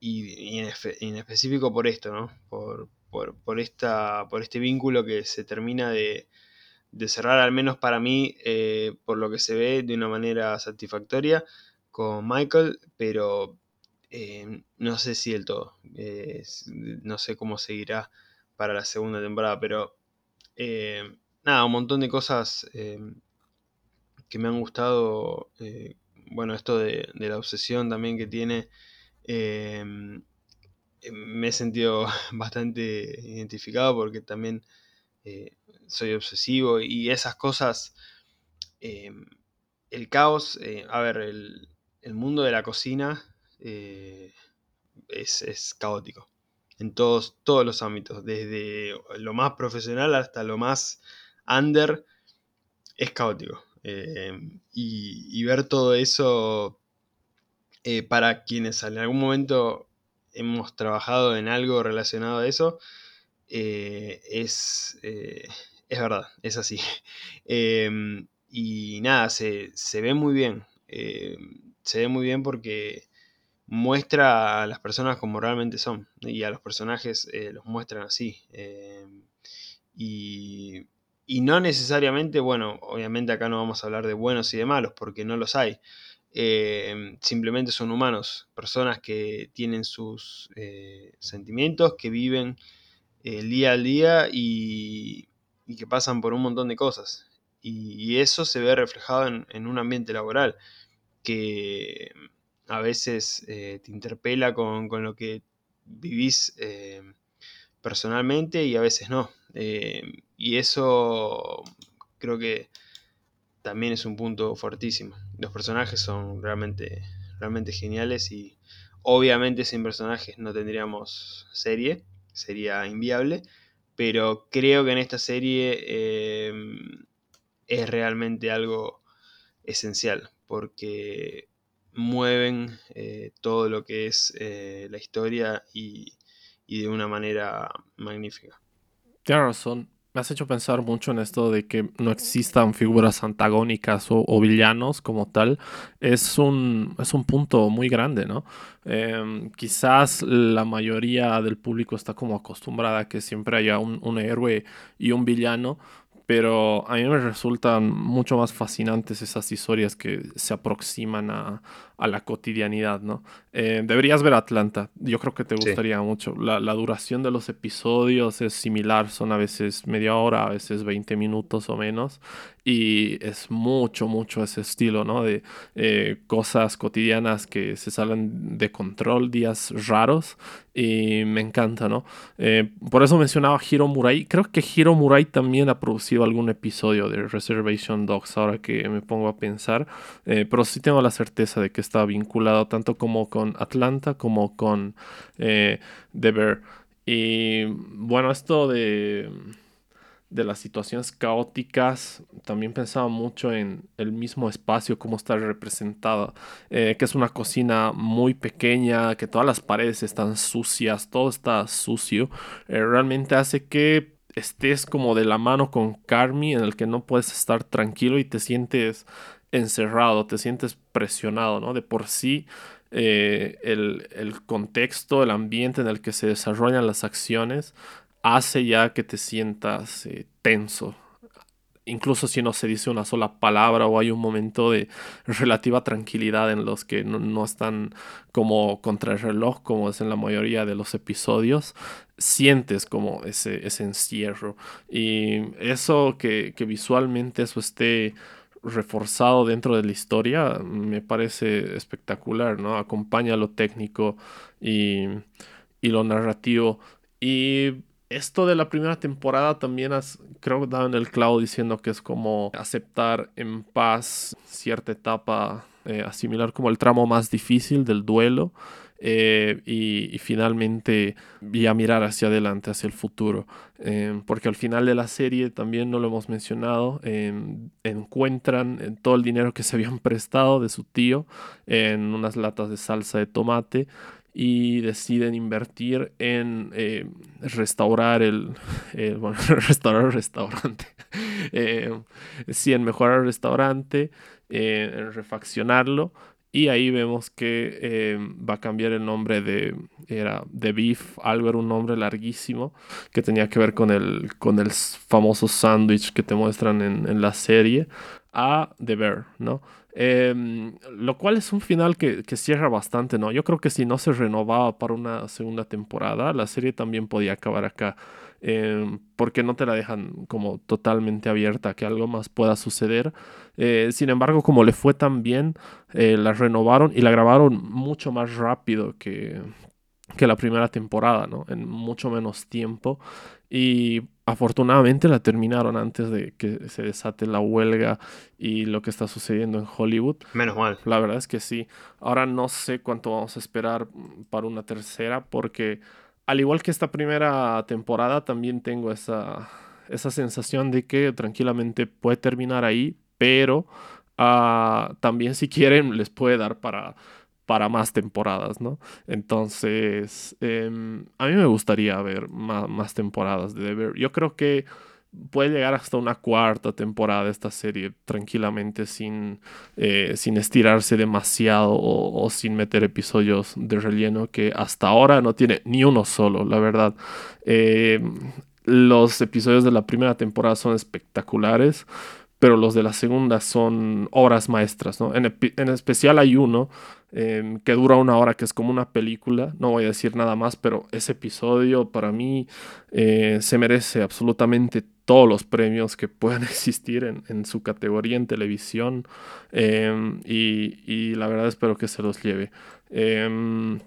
y, en, y, en, específico por esto, ¿no? Por, por, esta, por este vínculo que se termina de, de cerrar, al menos para mí, eh, por lo que se ve, de una manera satisfactoria con Michael, pero eh, no sé si del todo. Eh, no sé cómo seguirá para la segunda temporada, pero nada, un montón de cosas que me han gustado. Bueno, esto de, de, la obsesión también que tiene. Me he sentido bastante identificado porque también soy obsesivo y esas cosas. el caos, a ver, el, el mundo de la cocina eh, es, es, caótico en todos, todos los ámbitos, desde lo más profesional hasta lo más under, es caótico. Eh, y, y, ver todo eso eh, para quienes en algún momento hemos trabajado en algo relacionado a eso, eh, es, es verdad, es así. y nada, se, se ve muy bien se ve muy bien porque muestra a las personas como realmente son y a los personajes eh, los muestran así. Eh, y, y, no necesariamente, bueno, obviamente acá no vamos a hablar de buenos y de malos porque no los hay. Eh, simplemente son humanos, personas que tienen sus eh, sentimientos, que viven el día al día y, que pasan por un montón de cosas. Y, eso se ve reflejado en, un ambiente laboral que a veces eh, te interpela con, con, lo que vivís eh, personalmente y a veces no. Eh, y eso creo que también es un punto fortísimo. Los personajes son realmente, realmente geniales y obviamente sin personajes no tendríamos serie, sería inviable, pero creo que en esta serie eh, es realmente algo esencial porque mueven eh, todo lo que es eh, la historia y, y, de una manera magnífica. Tienes razón. Me has hecho pensar mucho en esto de que no existan figuras antagónicas o, villanos como tal. Es un, es un punto muy grande, ¿no? Eh, quizás la mayoría del público está como acostumbrada a que siempre haya un, un héroe y un villano, pero a mí me resultan mucho más fascinantes esas historias que se aproximan a, a la cotidianidad, ¿no? Eh, deberías ver Atlanta. Yo creo que te gustaría mucho. La, duración de los episodios es similar. Son a veces media hora, a veces 20 minutos o menos. Y es mucho, mucho ese estilo, ¿no? De eh, cosas cotidianas que se salen de control, días raros. Y me encanta, ¿no? Eh, por eso mencionaba Hiro Murai. Creo que Hiro Murai también ha producido algún episodio de Reservation Dogs, ahora que me pongo a pensar. pero sí tengo la certeza de que está vinculado tanto como con Atlanta como con eh, Bear. Y bueno, esto de, de las situaciones caóticas, también pensaba mucho en el mismo espacio, cómo está representado, eh, que es una cocina muy pequeña, que todas las paredes están sucias, todo está sucio, eh, realmente hace que estés como de la mano con Carmi, en el que no puedes estar tranquilo y te sientes encerrado, te sientes presionado, ¿no? De por sí eh, el, contexto, el ambiente en el que se desarrollan las acciones hace ya que te sientas eh, tenso. Incluso si no se dice una sola palabra o hay un momento de relativa tranquilidad en los que no, están como contra el reloj, como es en la mayoría de los episodios, sientes como ese, ese encierro. Y eso que, que visualmente eso esté reforzado dentro de la historia me parece espectacular, ¿no? Acompaña lo técnico y, lo narrativo. Y esto de la primera temporada también has, creo que dado en el clavo diciendo que es como aceptar en paz cierta etapa, eh, asimilar como el tramo más difícil del duelo. Eh, y, finalmente ya mirar hacia adelante, hacia el futuro. Eh, porque al final de la serie, también no lo hemos mencionado, eh, encuentran todo el dinero que se habían prestado de su tío en unas latas de salsa de tomate y deciden invertir en restaurar el, restaurar el restaurante. sí, en mejorar el restaurante, en refaccionarlo y ahí vemos que eh, va a cambiar el nombre de, era de Beef, algo era un nombre larguísimo que tenía que ver con el, con el famoso sándwich que te muestran en, la serie, a The Bear, ¿no? Em, lo cual es un final que, que, cierra bastante, ¿no? Yo creo que si no se renovaba para una segunda temporada, la serie también podía acabar acá. Em, porque no te la dejan como totalmente abierta que algo más pueda suceder. Eh, sin embargo, como le fue tan bien, eh, la renovaron y la grabaron mucho más rápido que, que la primera temporada, ¿no? En mucho menos tiempo. Y afortunadamente la terminaron antes de que se desate la huelga y lo que está sucediendo en Hollywood. Menos mal. La verdad es que sí. Ahora no sé cuánto vamos a esperar para una tercera porque al igual que esta primera temporada, también tengo esa, esa sensación de que tranquilamente puede terminar ahí, pero ah, también si quieren les puede dar para, para más temporadas, ¿no? Entonces, em, a mí me gustaría ver más, más temporadas de The Yo creo que puede llegar hasta una cuarta temporada de esta serie tranquilamente sin, eh, sin estirarse demasiado o, sin meter episodios de relleno que hasta ahora no tiene ni uno solo, la verdad. Eh, los episodios de la primera temporada son espectaculares, pero los de la segunda son obras maestras, ¿no? En, en especial hay uno Em, que dura una hora, que es como una película. No voy a decir nada más, pero ese episodio para mí eh, se merece absolutamente todos los premios que puedan existir en, su categoría en televisión. Em, y, la verdad espero que se los lleve. Em,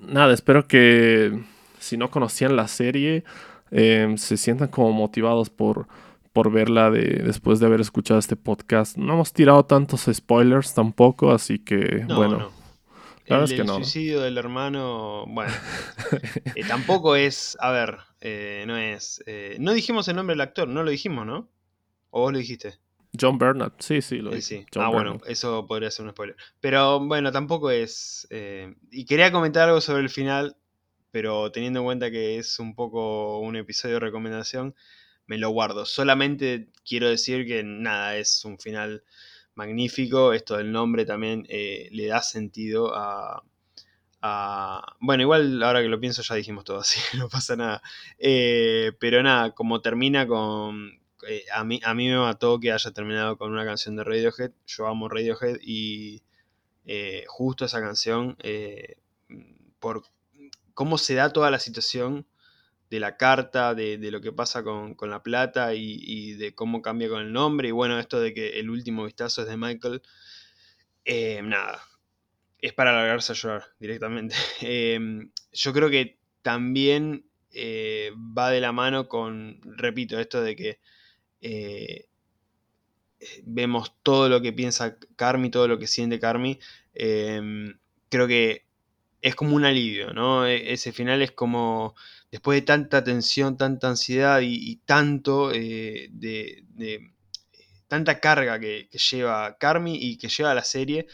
nada, espero que si no conocían la serie, se sientan como motivados por por verla de, después de haber escuchado este podcast. No hemos tirado tantos spoilers tampoco, así que bueno el, suicidio del hermano, bueno, eh, tampoco es, a ver, eh, no es... Eh, no dijimos el nombre del actor, no lo dijimos, ¿no? ¿O vos lo dijiste? John Bernard, sí, sí, lo dije. ah, bueno, eso podría ser un spoiler. Pero bueno, tampoco es... y quería comentar algo sobre el final, pero teniendo en cuenta que es un poco un episodio de recomendación, me lo guardo. Solamente quiero decir que nada, es un final magnífico. Esto del nombre también eh, le da sentido a, Bueno, igual ahora que lo pienso ya dijimos todo así, no pasa nada. Eh, pero nada, como termina con... Eh, a, mí, a mí me mató que haya terminado con una canción de Radiohead. Yo amo Radiohead y justo esa canción por cómo se da toda la situación de la carta, de, lo que pasa con, la plata y, de cómo cambia con el nombre. Y bueno, esto de que el último vistazo es de Michael. Eh, nada, es para alargarse a llorar directamente. Em, yo creo que también eh, va de la mano con, repito, esto de que eh, vemos todo lo que piensa Carmi, todo lo que siente Carmi. Em, creo que es como un alivio, ¿no? E, ese final es como, después de tanta tensión, tanta ansiedad y, tanto eh, de, tanta carga que, lleva Carmi y que lleva la serie,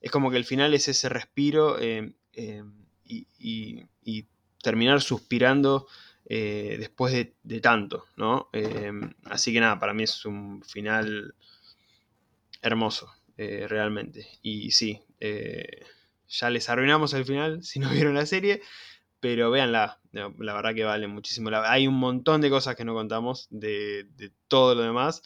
es como que el final es ese respiro em, em, y, terminar suspirando eh, después de, tanto, ¿no? así que nada, para mí es un final hermoso, eh, realmente. Y sí, ya les arruinamos el final si no vieron la serie, pero véanla, la verdad que vale muchísimo. hay un montón de cosas que no contamos de, todo lo demás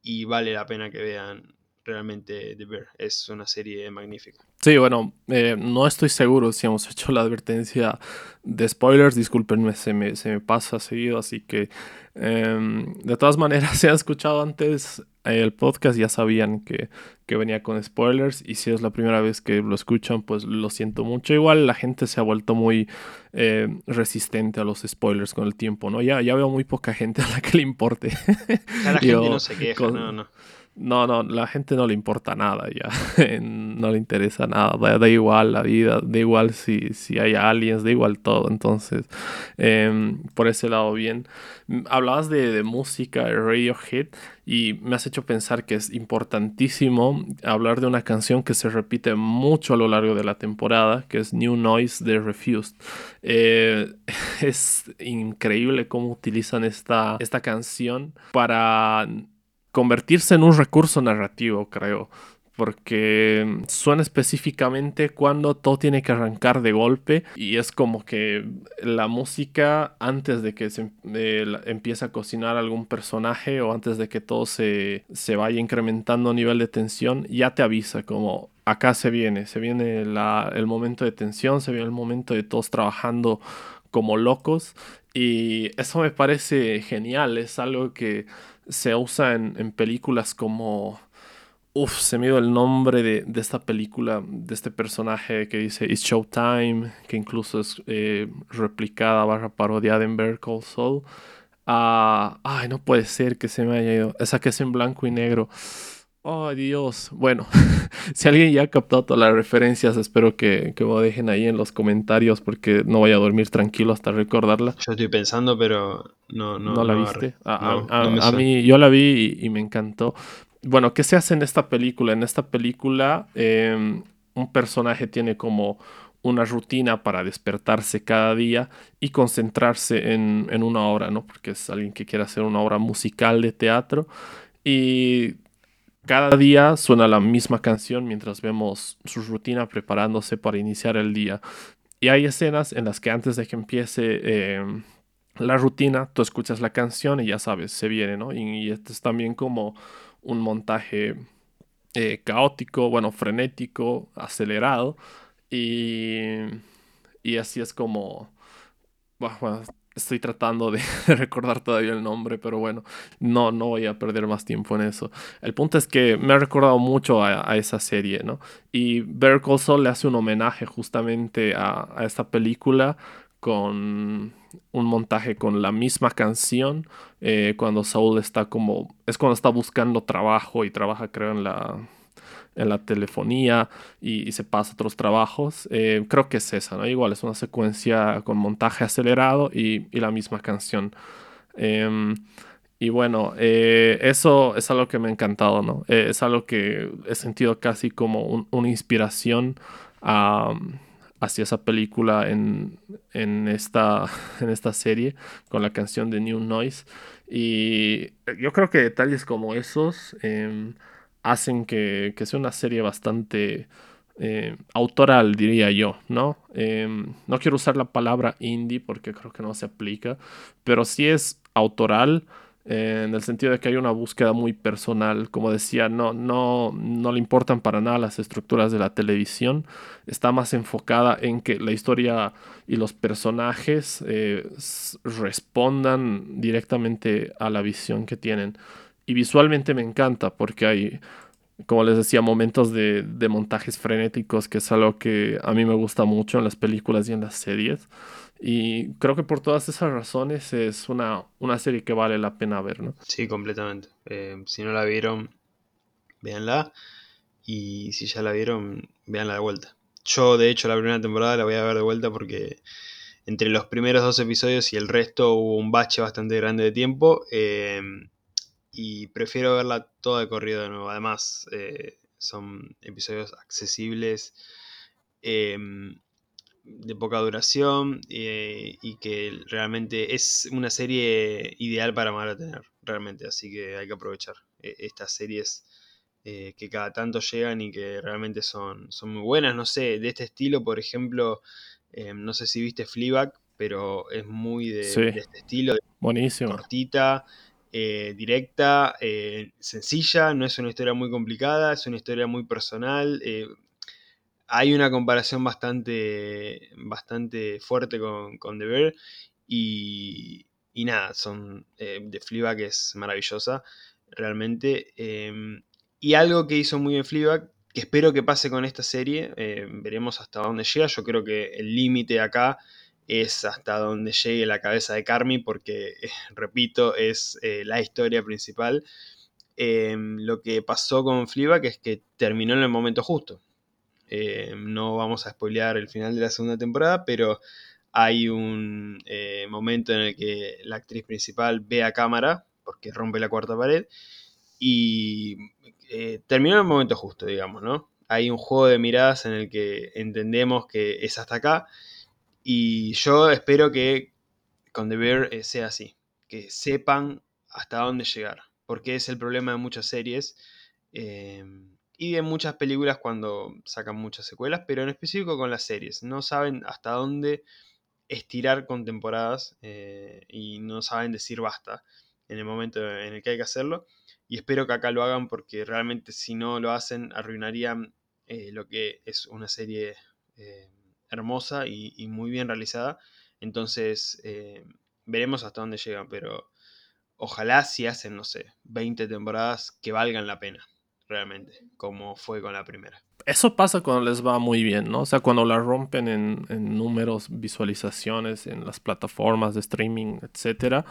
y vale la pena que vean realmente The Bear. Es una serie magnífica. Sí, bueno, eh, no estoy seguro si hemos hecho la advertencia de spoilers, discúlpenme, se me, se me pasa seguido, así que em, de todas maneras, si han escuchado antes el podcast ya sabían que, venía con spoilers y si es la primera vez que lo escuchan pues lo siento mucho. Igual la gente se ha vuelto muy eh, resistente a los spoilers con el tiempo, ¿no? Ya, ya veo muy poca gente a la que le importe. la gente no se queja, no, no. No, no, la gente no le importa nada ya, no le interesa nada, da, igual la vida, da igual si, si hay aliens, da igual todo, entonces, em, por ese lado bien. Hablabas de, de música, de Radiohead, y me has hecho pensar que es importantísimo hablar de una canción que se repite mucho a lo largo de la temporada, que es New Noise de Refused. Eh, es increíble cómo utilizan esta, esta canción para convertirse en un recurso narrativo, creo. Porque suena específicamente cuando todo tiene que arrancar de golpe y es como que la música antes de que se empiece a cocinar algún personaje o antes de que todo se, se vaya incrementando a nivel de tensión ya te avisa como acá se viene, se viene el momento de tensión, se viene el momento de todos trabajando como locos y eso me parece genial, es algo que se usa en, películas como... Uf, se me dio el nombre de, esta película, de este personaje que dice It's Showtime, que incluso es eh, replicada barra parodiada en Better Call Saul. Ah, ay, no puede ser que se me haya ido. Esa que es en blanco y negro. Oh, Dios. Bueno, si alguien ya ha captado todas las referencias, espero que, que, me dejen ahí en los comentarios porque no voy a dormir tranquilo hasta recordarla. Yo estoy pensando, pero no, no, ¿No la viste. A, mí, yo la vi y, me encantó. Bueno, ¿qué se hace en esta película? En esta película, em, un personaje tiene como una rutina para despertarse cada día y concentrarse en, en una obra, ¿no? Porque es alguien que quiere hacer una obra musical de teatro. Y cada día suena la misma canción mientras vemos su rutina preparándose para iniciar el día. Y hay escenas en las que antes de que empiece em, la rutina, tú escuchas la canción y ya sabes, se viene, ¿no? Y, este es también como un montaje eh, caótico, bueno, frenético, acelerado. Y, y así es como... Estoy tratando de recordar todavía el nombre, pero bueno, no, no voy a perder más tiempo en eso. El punto es que me ha recordado mucho a, esa serie, ¿no? Y Better Call le hace un homenaje justamente a, esta película con un montaje con la misma canción eh, cuando Saul está como es cuando está buscando trabajo y trabaja creo en la en la telefonía y, se pasa a otros trabajos. Eh, creo que es esa, ¿no? Igual es una secuencia con montaje acelerado y, la misma canción. Em, y bueno, eh, eso es algo que me ha encantado, ¿no? Eh, es algo que he sentido casi como una inspiración hacia esa película en, esta, en esta serie con la canción de New Noise. Y yo creo que detalles como esos em, hacen que, sea una serie bastante eh, autoral, diría yo, ¿no? Em, no quiero usar la palabra indie porque creo que no se aplica, pero sí es autoral en el sentido de que hay una búsqueda muy personal. Como decía, no, no, no le importan para nada las estructuras de la televisión. Está más enfocada en que la historia y los personajes eh, respondan directamente a la visión que tienen. Y visualmente me encanta porque hay, como les decía, momentos de, de montajes frenéticos, que es algo que a mí me gusta mucho en las películas y en las series. Y creo que por todas esas razones es una, una serie que vale la pena ver, ¿no? Sí, completamente. Eh, si no la vieron, véanla. Y si ya la vieron, véanla de vuelta. Yo, de hecho, la primera temporada la voy a ver de vuelta porque entre los primeros dos episodios y el resto hubo un bache bastante grande de tiempo. Eh, y prefiero verla toda de corrido de nuevo. Además, eh, son episodios accesibles de poca duración eh, y que realmente es una serie ideal para tener realmente, así que hay que aprovechar eh, estas series que cada tanto llegan y que realmente son, son muy buenas, no sé, de este estilo, por ejemplo, no sé si viste Fleabag, pero es muy de, este estilo, Buenísimo. cortita, directa, sencilla, no es una historia muy complicada, es una historia muy personal, hay una comparación bastante, bastante fuerte con, con The Bear y, y nada, son eh, de Fleabag es maravillosa, realmente. Em, y algo que hizo muy bien Fleabag, que espero que pase con esta serie, em, veremos hasta dónde llega. Yo creo que el límite acá es hasta donde llegue la cabeza de Carmi, porque, repito, es eh, la historia principal. Em, lo que pasó con Fleabag es que terminó en el momento justo. Eh, no vamos a spoilear el final de la segunda temporada, pero hay un eh, momento en el que la actriz principal ve a cámara, porque rompe la cuarta pared, y eh, terminó en el momento justo, digamos, ¿no? Hay un juego de miradas en el que entendemos que es hasta acá, y yo espero que con The Bear sea así, que sepan hasta dónde llegar, porque es el problema de muchas series y de muchas películas cuando sacan muchas secuelas, pero en específico con las series. No saben hasta dónde estirar con temporadas eh, y no saben decir basta en el momento en el que hay que hacerlo. Y espero que acá lo hagan porque realmente si no lo hacen arruinarían eh, lo que es una serie eh, hermosa y, muy bien realizada. Entonces veremos hasta dónde llegan, pero ojalá si hacen, no sé, 20 temporadas que valgan la pena realmente, como fue con la primera. Eso pasa cuando les va muy bien, ¿no? O sea, cuando la rompen en, números, visualizaciones, en las plataformas de streaming, etc.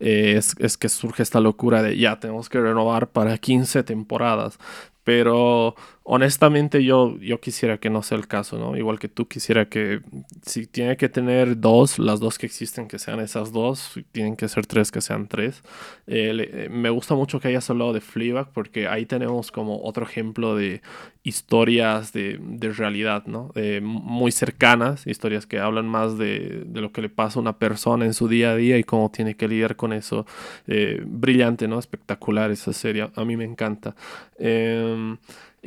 Eh, es, que surge esta locura de ya tenemos que renovar para 15 temporadas. Pero honestamente yo, yo quisiera que no sea el caso, ¿no? Igual que tú quisiera que si tiene que tener dos, las dos que existen que sean esas dos, si tienen que ser tres que sean tres. Eh, eh, me gusta mucho que hayas hablado de Fleabag porque ahí tenemos como otro ejemplo de historias de, de realidad, ¿no? muy cercanas, historias que hablan más de, de, lo que le pasa a una persona en su día a día y cómo tiene que lidiar con eso. Eh, brillante, ¿no? Espectacular esa serie, a mí me encanta.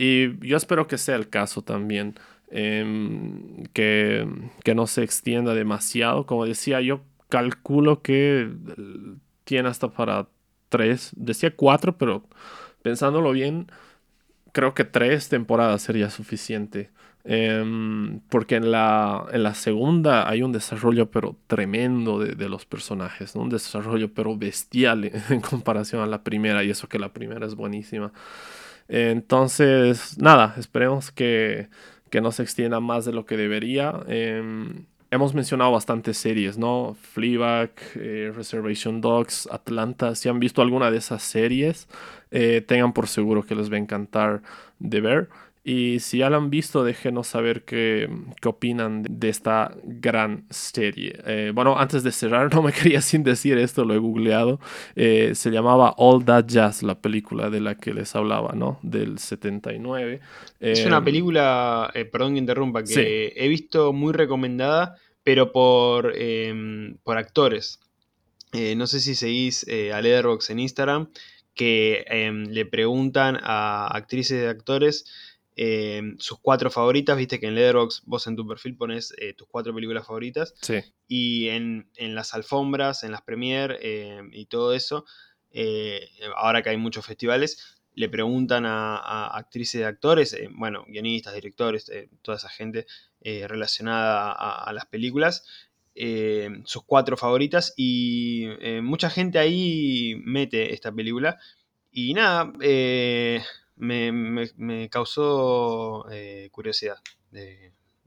Y yo espero que sea el caso también. Em, que, que, no se extienda demasiado. Como decía, yo calculo que tiene hasta para tres. Decía cuatro, pero pensándolo bien, creo que tres temporadas sería suficiente. Em, porque en la, en la segunda hay un desarrollo pero tremendo de, de los personajes, un desarrollo pero bestial en comparación a la primera y eso que la primera es buenísima. Entonces, nada, esperemos que, que no se extienda más de lo que debería. Em, hemos mencionado bastantes series, ¿no? Fleabag, eh, Reservation Dogs, Atlanta. Si han visto alguna de esas series, eh, tengan por seguro que les va a encantar de ver. Y si ya la han visto, déjenos saber qué, qué opinan de esta gran serie. Eh, bueno, antes de cerrar, no me quería sin decir esto, lo he googleado. Eh, se llamaba All That Jazz, la película de la que les hablaba, ¿no? Del 79. es una película, eh, perdón que interrumpa, que he visto muy recomendada, pero por, em, por actores. no sé si seguís a Letterboxd en Instagram, que em, le preguntan a actrices y actores Em, sus cuatro favoritas, viste que en Letterboxd vos en tu perfil pones eh, tus cuatro películas favoritas. Sí. Y en, las alfombras, en las premiere em, y todo eso, ahora que hay muchos festivales, le preguntan a, actrices y actores, bueno, guionistas, directores, toda esa gente relacionada a, las películas, sus cuatro favoritas y mucha gente ahí mete esta película y nada, me, causó curiosidad.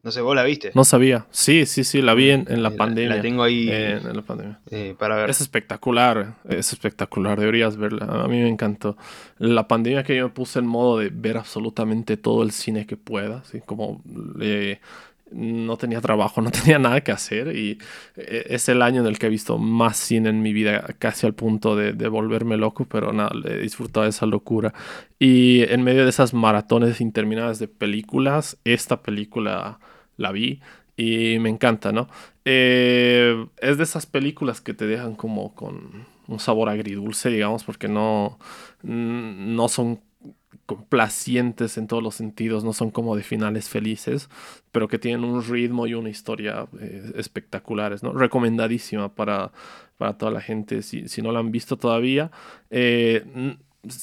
No sé, ¿vos la viste? No sabía. Sí, sí, sí, la vi en, la eh, pandemia. La tengo ahí en la pandemia. Eh, para ver. Es espectacular, es espectacular, deberías verla. A mí me encantó. La pandemia que yo me puse en modo de ver absolutamente todo el cine que pueda, así como no tenía trabajo, no tenía nada que hacer y eh, es el año en el que he visto más cine en mi vida, casi al punto de, de volverme loco, pero nada, he disfrutado de esa locura. Y en medio de esas maratones interminadas de películas, esta película la vi y me encanta, ¿no? Eh, es de esas películas que te dejan como con un sabor agridulce, digamos, porque no, no son complacientes en todos los sentidos, no son como de finales felices, pero que tienen un ritmo y una historia eh, espectaculares, ¿no? Recomendadísima para, para toda la gente, si, si no la han visto todavía. Eh,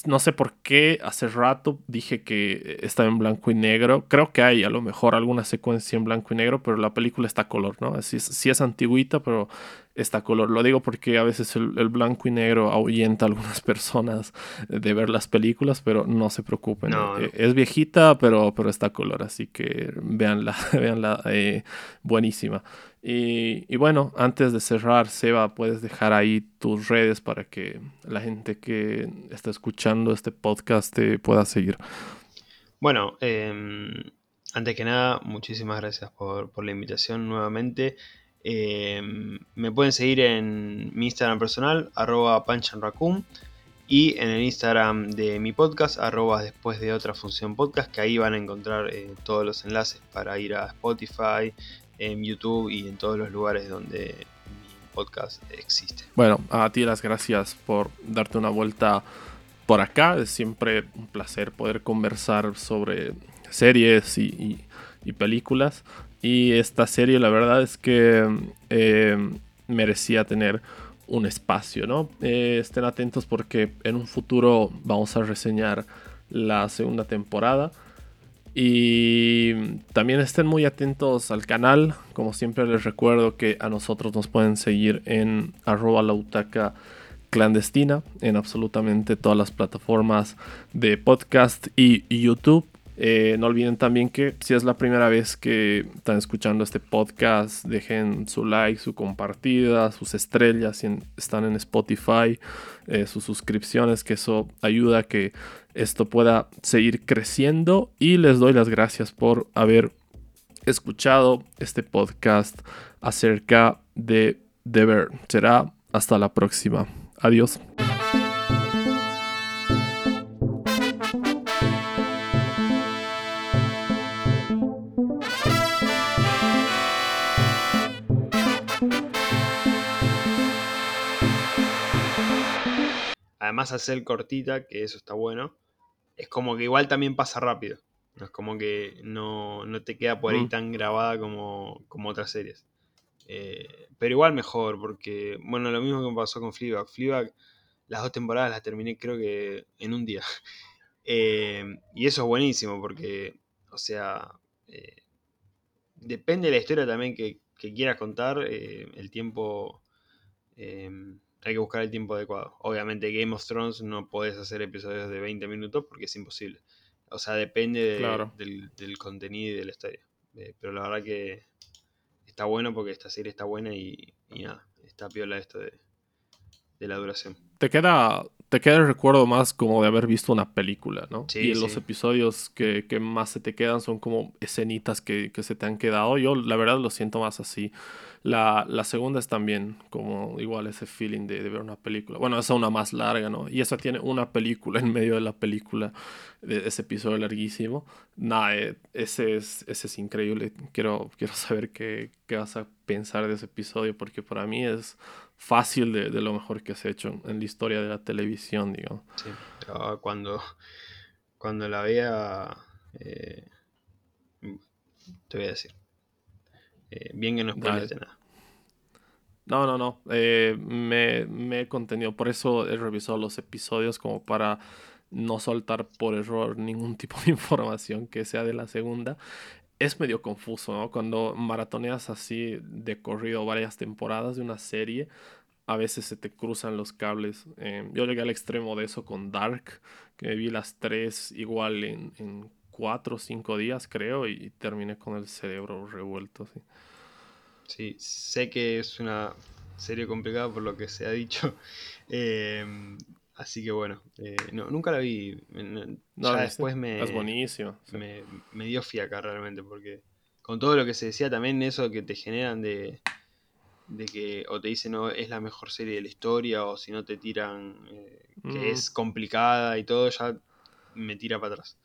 no sé por qué hace rato dije que estaba en blanco y negro. Creo que hay a lo mejor alguna secuencia en blanco y negro, pero la película está a color, ¿no? Sí, sí es antiguita, pero está color. Lo digo porque a veces el, blanco y negro ahuyenta a algunas personas de ver las películas, pero no se preocupen. Eh, es viejita, pero, pero está color, así que véanla, véanla, eh, buenísima. Y, bueno, antes de cerrar, Seba, puedes dejar ahí tus redes para que la gente que está escuchando este podcast te pueda seguir. Bueno, em, antes que nada, muchísimas gracias por, la invitación nuevamente. Em, me pueden seguir en mi Instagram personal, arroba panchanraccoon, y en el Instagram de mi podcast, arroba después de otra función podcast, que ahí van a encontrar eh, todos los enlaces para ir a Spotify, en YouTube y en todos los lugares donde mi podcast existe. Bueno, a ti las gracias por darte una vuelta por acá. Es siempre un placer poder conversar sobre series y, películas. Y esta serie la verdad es que eh, merecía tener un espacio, ¿no? Eh, estén atentos porque en un futuro vamos a reseñar la segunda temporada. Y también estén muy atentos al canal. Como siempre les recuerdo que a nosotros nos pueden seguir en arroba clandestina en absolutamente todas las plataformas de podcast y YouTube. Eh, no olviden también que si es la primera vez que están escuchando este podcast, dejen su like, su compartida, sus estrellas, si están en Spotify, eh, sus suscripciones, que eso ayuda a que esto pueda seguir creciendo. Y les doy las gracias por haber escuchado este podcast acerca de Deber. Será hasta la próxima. Adiós. Además hacer cortita, que eso está bueno, es como que igual también pasa rápido. No es como que no, te queda por ahí tan grabada como, como otras series. Eh, pero igual mejor, porque, bueno, lo mismo que me pasó con Fleabag. Fleabag, las dos temporadas las terminé creo que en un día. Eh, y eso es buenísimo, porque, o sea, eh, depende de la historia también que, que quieras contar, el tiempo hay que buscar el tiempo adecuado. Obviamente Game of Thrones no puedes hacer episodios de 20 minutos porque es imposible. O sea, depende del, contenido y de la historia. Eh, pero la verdad que está bueno porque esta serie está buena y, nada, está piola esto de, la duración. Te queda, te queda el recuerdo más como de haber visto una película, ¿no? y los episodios que, más se te quedan son como escenitas que, que se te han quedado. Yo la verdad lo siento más así. La, segunda es también como igual ese feeling de, ver una película. Bueno, esa es una más larga, ¿no? Y esa tiene una película en medio de la película, de ese episodio larguísimo. Nada, eh, ese, es, ese es increíble. Quiero, quiero saber qué, qué vas a pensar de ese episodio porque para mí es fácil de, lo mejor que has hecho en la historia de la televisión, digamos. Sí, cuando, cuando la vea, eh, te voy a decir. Eh, bien que no spoileaste nada. No, no, no. Eh, me, me he contenido. Por eso he revisado los episodios como para no soltar por error ningún tipo de información que sea de la segunda. Es medio confuso, ¿no? Cuando maratoneas así de corrido varias temporadas de una serie, a veces se te cruzan los cables. Eh, yo llegué al extremo de eso con Dark, que vi las tres igual en, en cuatro o cinco días, creo, y terminé con el cerebro revuelto. ¿sí? Sí, sé que es una serie complicada por lo que se ha dicho. Em, así que bueno, eh, no, nunca la vi. No, ya después me. Es buenísimo. Me, me, dio fiaca realmente, porque con todo lo que se decía también, eso que te generan de, de que o te dicen no es la mejor serie de la historia, o si no te tiran eh, que mm. es complicada y todo, ya me tira para atrás.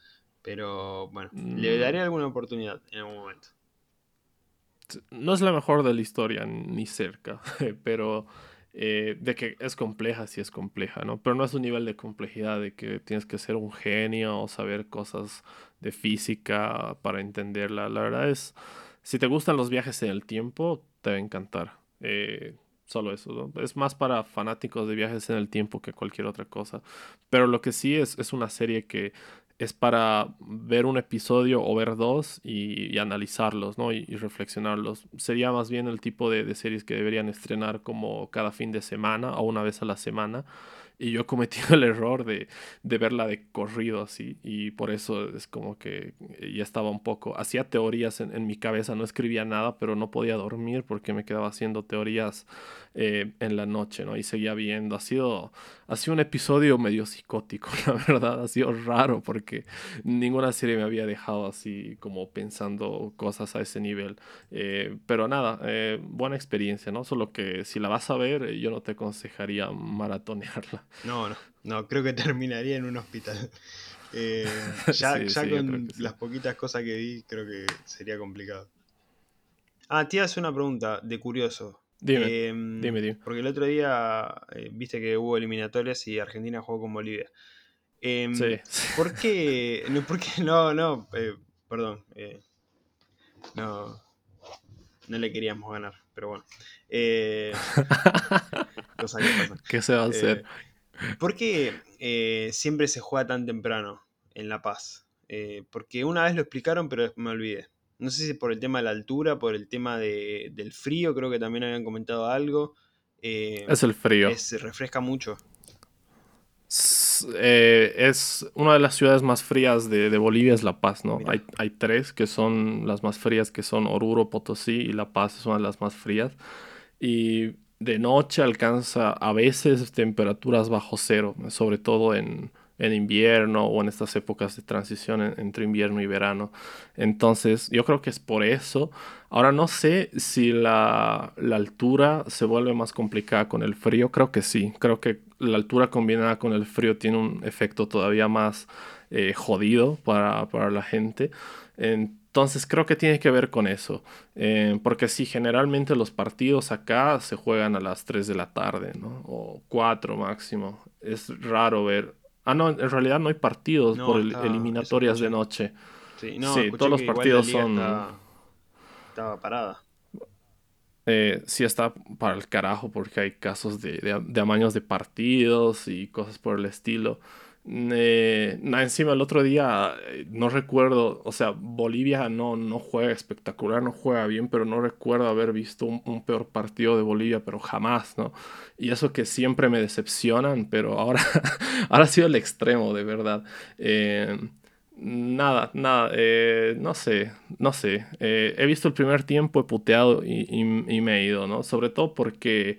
Pero bueno, le mm. daré alguna oportunidad en algún momento no es la mejor de la historia, ni cerca, pero eh, de que es compleja, sí es compleja, ¿no? Pero no es un nivel de complejidad de que tienes que ser un genio o saber cosas de física para entenderla. La verdad es, si te gustan los viajes en el tiempo, te va a encantar. Eh, solo eso, ¿no? Es más para fanáticos de viajes en el tiempo que cualquier otra cosa. Pero lo que sí es, es una serie que es para ver un episodio o ver dos y, analizarlos, ¿no? Y, reflexionarlos. Sería más bien el tipo de, de, series que deberían estrenar como cada fin de semana o una vez a la semana y yo he cometido el error de, de, verla de corrido así. Y por eso es como que ya estaba un poco. Hacía teorías en, en mi cabeza, no escribía nada, pero no podía dormir porque me quedaba haciendo teorías eh, en la noche, ¿no? Y seguía viendo. Ha sido, ha sido un episodio medio psicótico, la verdad. Ha sido raro porque ninguna serie me había dejado así como pensando cosas a ese nivel. Eh, pero nada, eh, buena experiencia, ¿no? Solo que si la vas a ver, yo no te aconsejaría maratonearla. No, no, no, creo que terminaría en un hospital. Eh, ya, con las poquitas cosas que vi, creo que sería complicado. Ah, te hace una pregunta de curioso. Dime, em, dime, dime, Porque el otro día eh, viste que hubo eliminatorias y Argentina jugó con Bolivia. Em, sí. ¿Por qué? No, ¿por qué? no, no eh, perdón. no, no le queríamos ganar, pero bueno. cosa que pasa. ¿Qué se va a hacer? ¿Por qué eh, siempre se juega tan temprano en La Paz? Eh, porque una vez lo explicaron, pero me olvidé. No sé si por el tema de la altura, por el tema del frío, creo que también habían comentado algo. Eh, es el frío. se refresca mucho. es una de las ciudades más frías de, Bolivia, es La Paz, ¿no? Hay, hay, tres que son las más frías, que son Oruro, Potosí y La Paz es una de las más frías. Y de noche alcanza a veces temperaturas bajo cero, sobre todo en, invierno o en estas épocas de transición entre invierno y verano. Entonces, yo creo que es por eso. Ahora no sé si la, altura se vuelve más complicada con el frío. Creo que sí. Creo que la altura combinada con el frío tiene un efecto todavía más eh, jodido para, para la gente. Entonces creo que tiene que ver con eso. Eh, porque sí, generalmente los partidos acá se juegan a las 3 de la tarde, ¿no? O 4 máximo. Es raro ver. Ah, no, en realidad no hay partidos por eliminatorias de noche. Sí, todos los partidos son. Estaba, parada. Eh, sí está para el carajo porque hay casos de, de, de amaños de partidos y cosas por el estilo. Eh, encima el otro día, eh, no recuerdo, o sea, Bolivia no, no juega espectacular, no juega bien, pero no recuerdo haber visto un, peor partido de Bolivia, pero jamás, ¿no? Y eso que siempre me decepcionan, pero ahora, ahora ha sido el extremo, de verdad. Eh, nada, nada, eh, no sé, no sé. he visto el primer tiempo, he puteado y, y me he ido, ¿no? Sobre todo porque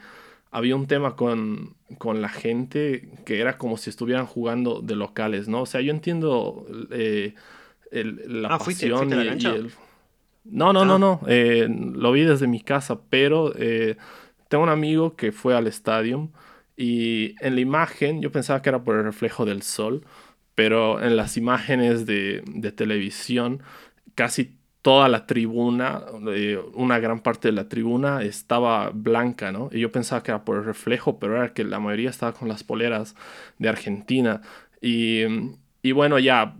había un tema con, con, la gente que era como si estuvieran jugando de locales, ¿no? O sea, yo entiendo eh, el, la ah, pasión y, el... No, no, no, ah. no. Eh, lo vi desde mi casa, pero eh, tengo un amigo que fue al estadio y en la imagen yo pensaba que era por el reflejo del sol, pero en las imágenes de, de televisión casi toda la tribuna, eh, una gran parte de la tribuna estaba blanca, ¿no? Y yo pensaba que era por el reflejo, pero era que la mayoría estaba con las poleras de Argentina. Y, y bueno, ya,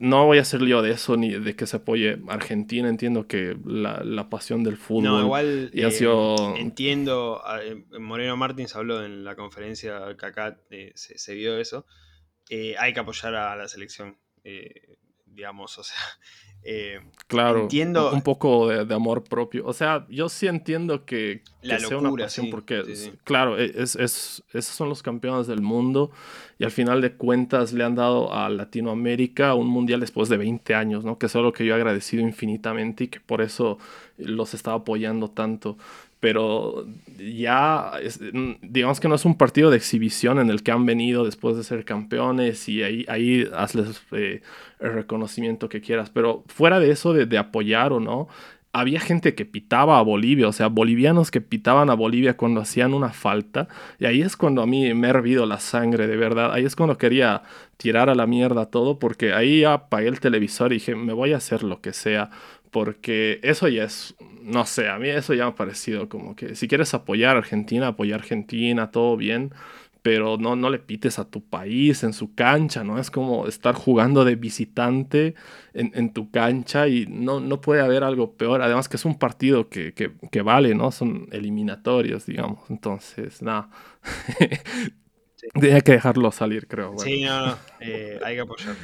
no voy a hacer lío de eso ni de que se apoye Argentina. Entiendo que la, pasión del fútbol. No, igual y eh, entiendo. Eh, Moreno Martins habló en la conferencia que acá eh, se, vio eso. hay que apoyar a la selección. Digamos, o sea, eh, claro, entiendo, un poco de, amor propio. O sea, yo sí entiendo que, sea una pasión porque, claro, e, es, es, esos son los campeones del mundo y al final de cuentas le han dado a Latinoamérica un mundial después de 20 años, ¿no? Que es algo que yo he agradecido infinitamente y que por eso los estaba apoyando tanto pero ya digamos que no es un partido de exhibición en el que han venido después de ser campeones y ahí, ahí hazles eh, el reconocimiento que quieras, pero fuera de eso de, apoyar o no, había gente que pitaba a Bolivia, o sea, bolivianos que pitaban a Bolivia cuando hacían una falta, y ahí es cuando a mí me ha hervido la sangre, de verdad, ahí es cuando quería tirar a la mierda todo, porque ahí apagué el televisor y dije, me voy a hacer lo que sea, porque eso ya es, no sé, a mí eso ya me ha parecido como que si quieres apoyar a Argentina, apoyar a Argentina, todo bien, pero no, no le pites a tu país en su cancha, ¿no? Es como estar jugando de visitante en, tu cancha y no, no puede haber algo peor, además que es un partido que, que vale, ¿no? Son eliminatorios, digamos, entonces, nada. Tenía que dejarlo salir, creo. Sí, no, no. Eh, hay que apoyar.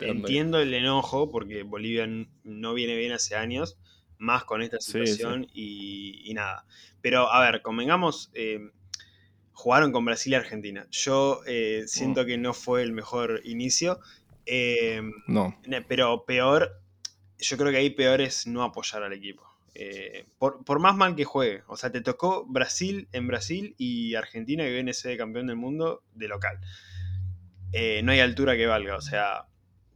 Entiendo el enojo porque Bolivia no viene bien hace años, más con esta situación Y, nada. Pero, a ver, convengamos, eh, jugaron con Brasil y Argentina. Yo eh, siento mm. que no fue el mejor inicio. no. Pero peor, yo creo que ahí peor es no apoyar al equipo. Eh, por, más mal que juegue. O sea, te tocó Brasil en Brasil y Argentina que viene ese campeón del mundo de local. Eh, no hay altura que valga. O sea,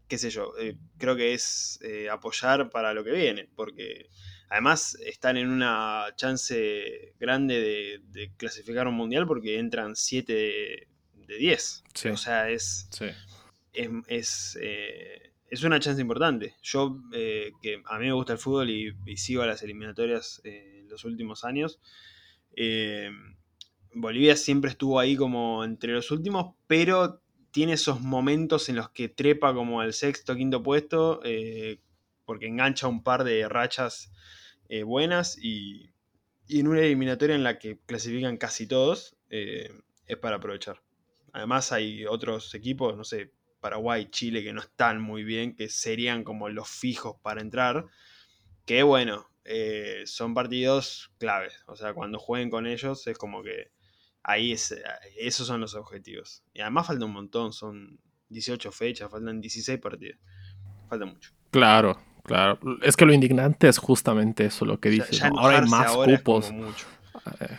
qué sé yo. Eh, creo que es apoyar para lo que viene. Porque además están en una chance grande de, clasificar un mundial porque entran 7 de, 10. O sea, es. es es una chance importante. Yo, eh, que a mí me gusta el fútbol y, sigo a las eliminatorias eh, en los últimos años, eh, Bolivia siempre estuvo ahí como entre los últimos, pero tiene esos momentos en los que trepa como al sexto, quinto puesto, porque engancha un par de rachas buenas y, y, en una eliminatoria en la que clasifican casi todos, es para aprovechar. Además hay otros equipos, no sé, Paraguay, Chile, que no están muy bien, que serían como los fijos para entrar, que bueno, eh, son partidos claves. O sea, cuando jueguen con ellos es como que ahí es, esos son los objetivos. Y además falta un montón, son 18 fechas, faltan 16 partidos. Falta mucho. Claro, claro. Es que lo indignante es justamente eso lo que dices. Ahora hay más cupos. Eh,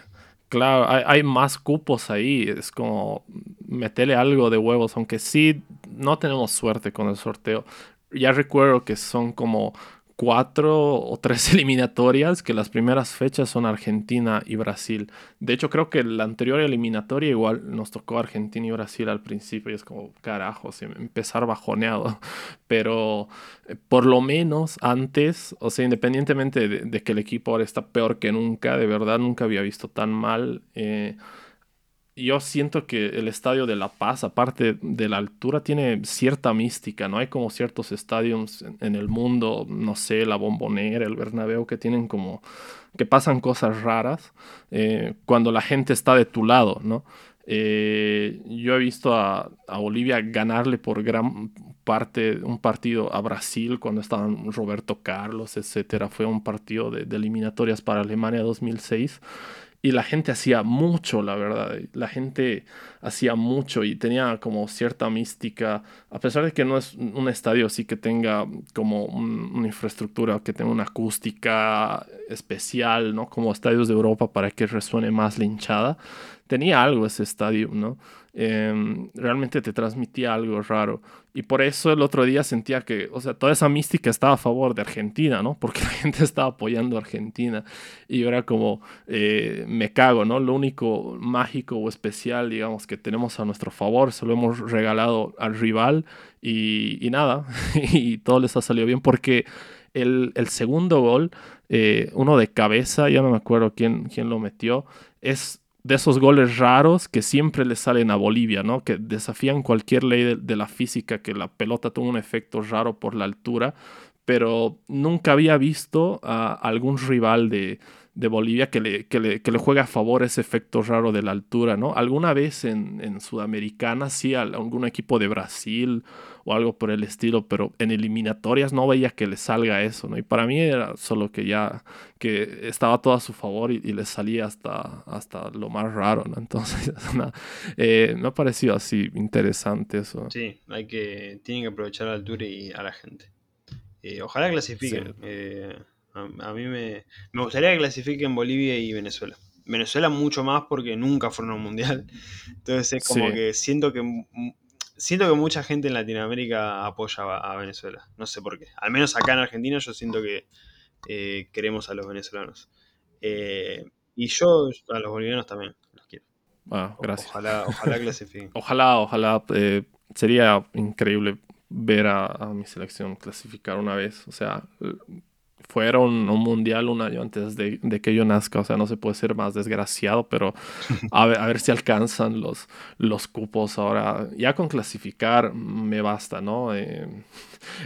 claro, hay, hay, más cupos ahí. Es como meterle algo de huevos, aunque sí no tenemos suerte con el sorteo. Ya recuerdo que son como cuatro o tres eliminatorias, que las primeras fechas son Argentina y Brasil. De hecho, creo que la anterior eliminatoria igual nos tocó Argentina y Brasil al principio y es como, carajo, empezar bajoneado. Pero eh, por lo menos antes, o sea, independientemente de, que el equipo ahora está peor que nunca, de verdad nunca había visto tan mal. Eh, yo siento que el estadio de La Paz, aparte de la altura, tiene cierta mística, ¿no? Hay como ciertos estadios en, el mundo, no sé, la Bombonera, el Bernabéu, que tienen como, que pasan cosas raras eh, cuando la gente está de tu lado, ¿no? Eh, yo he visto a, Bolivia ganarle por gran parte un partido a Brasil cuando estaban Roberto Carlos, etcétera. Fue un partido de, de eliminatorias para Alemania 2006 y la gente hacía mucho, la verdad. La gente hacía mucho y tenía como cierta mística, a pesar de que no es un estadio así que tenga como una infraestructura, que tenga una acústica especial, ¿no? Como estadios de Europa para que resuene más la hinchada. Tenía algo ese estadio, ¿no? Em, realmente te transmitía algo raro. Y por eso el otro día sentía que, o sea, toda esa mística estaba a favor de Argentina, ¿no? Porque la gente estaba apoyando a Argentina. Y yo era como, eh, me cago, ¿no? Lo único mágico o especial, digamos, que tenemos a nuestro favor, se lo hemos regalado al rival y, nada, y todo les ha salido bien porque el, segundo gol, eh, uno de cabeza, ya no me acuerdo quién, quién lo metió, es de esos goles raros que siempre le salen a Bolivia, ¿no? Que desafían cualquier ley de, la física, que la pelota tuvo un efecto raro por la altura, pero nunca había visto a algún rival de, de Bolivia que le, que, le, que le, juega a favor ese efecto raro de la altura, ¿no? Alguna vez en, en Sudamericana, sí, algún equipo de Brasil o algo por el estilo, pero en eliminatorias no veía que le salga eso, ¿no? Y para mí era solo que ya, que estaba todo a su favor y, le salía hasta, hasta lo más raro, ¿no? Entonces, eh, me ha parecido así interesante eso. Sí, hay que, tienen que aprovechar la altura y a la gente. Eh, ojalá clasifiquen. Eh, a, mí me, me gustaría que clasifiquen Bolivia y Venezuela. Venezuela mucho más porque nunca fueron a un mundial. Entonces es como que siento que siento que mucha gente en Latinoamérica apoya a, Venezuela. No sé por qué. Al menos acá en Argentina yo siento que eh, queremos a los venezolanos. Eh, y yo a los bolivianos también los quiero. Ah, gracias. Ojalá, ojalá clasifiquen. ojalá, ojalá. Eh, sería increíble ver a, mi selección clasificar una vez. O sea, fueron un mundial un año antes de, que yo nazca, o sea, no se puede ser más desgraciado, pero a ver, a ver si alcanzan los, los cupos ahora. Ya con clasificar me basta, ¿no? Eh,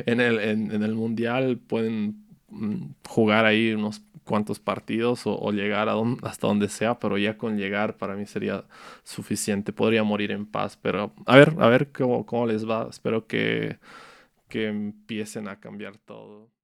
en, el, en, el mundial pueden mm, jugar ahí unos cuantos partidos o, llegar a hasta donde sea, pero ya con llegar para mí sería suficiente. Podría morir en paz, pero a ver, a ver cómo, cómo les va. Espero que, que empiecen a cambiar todo.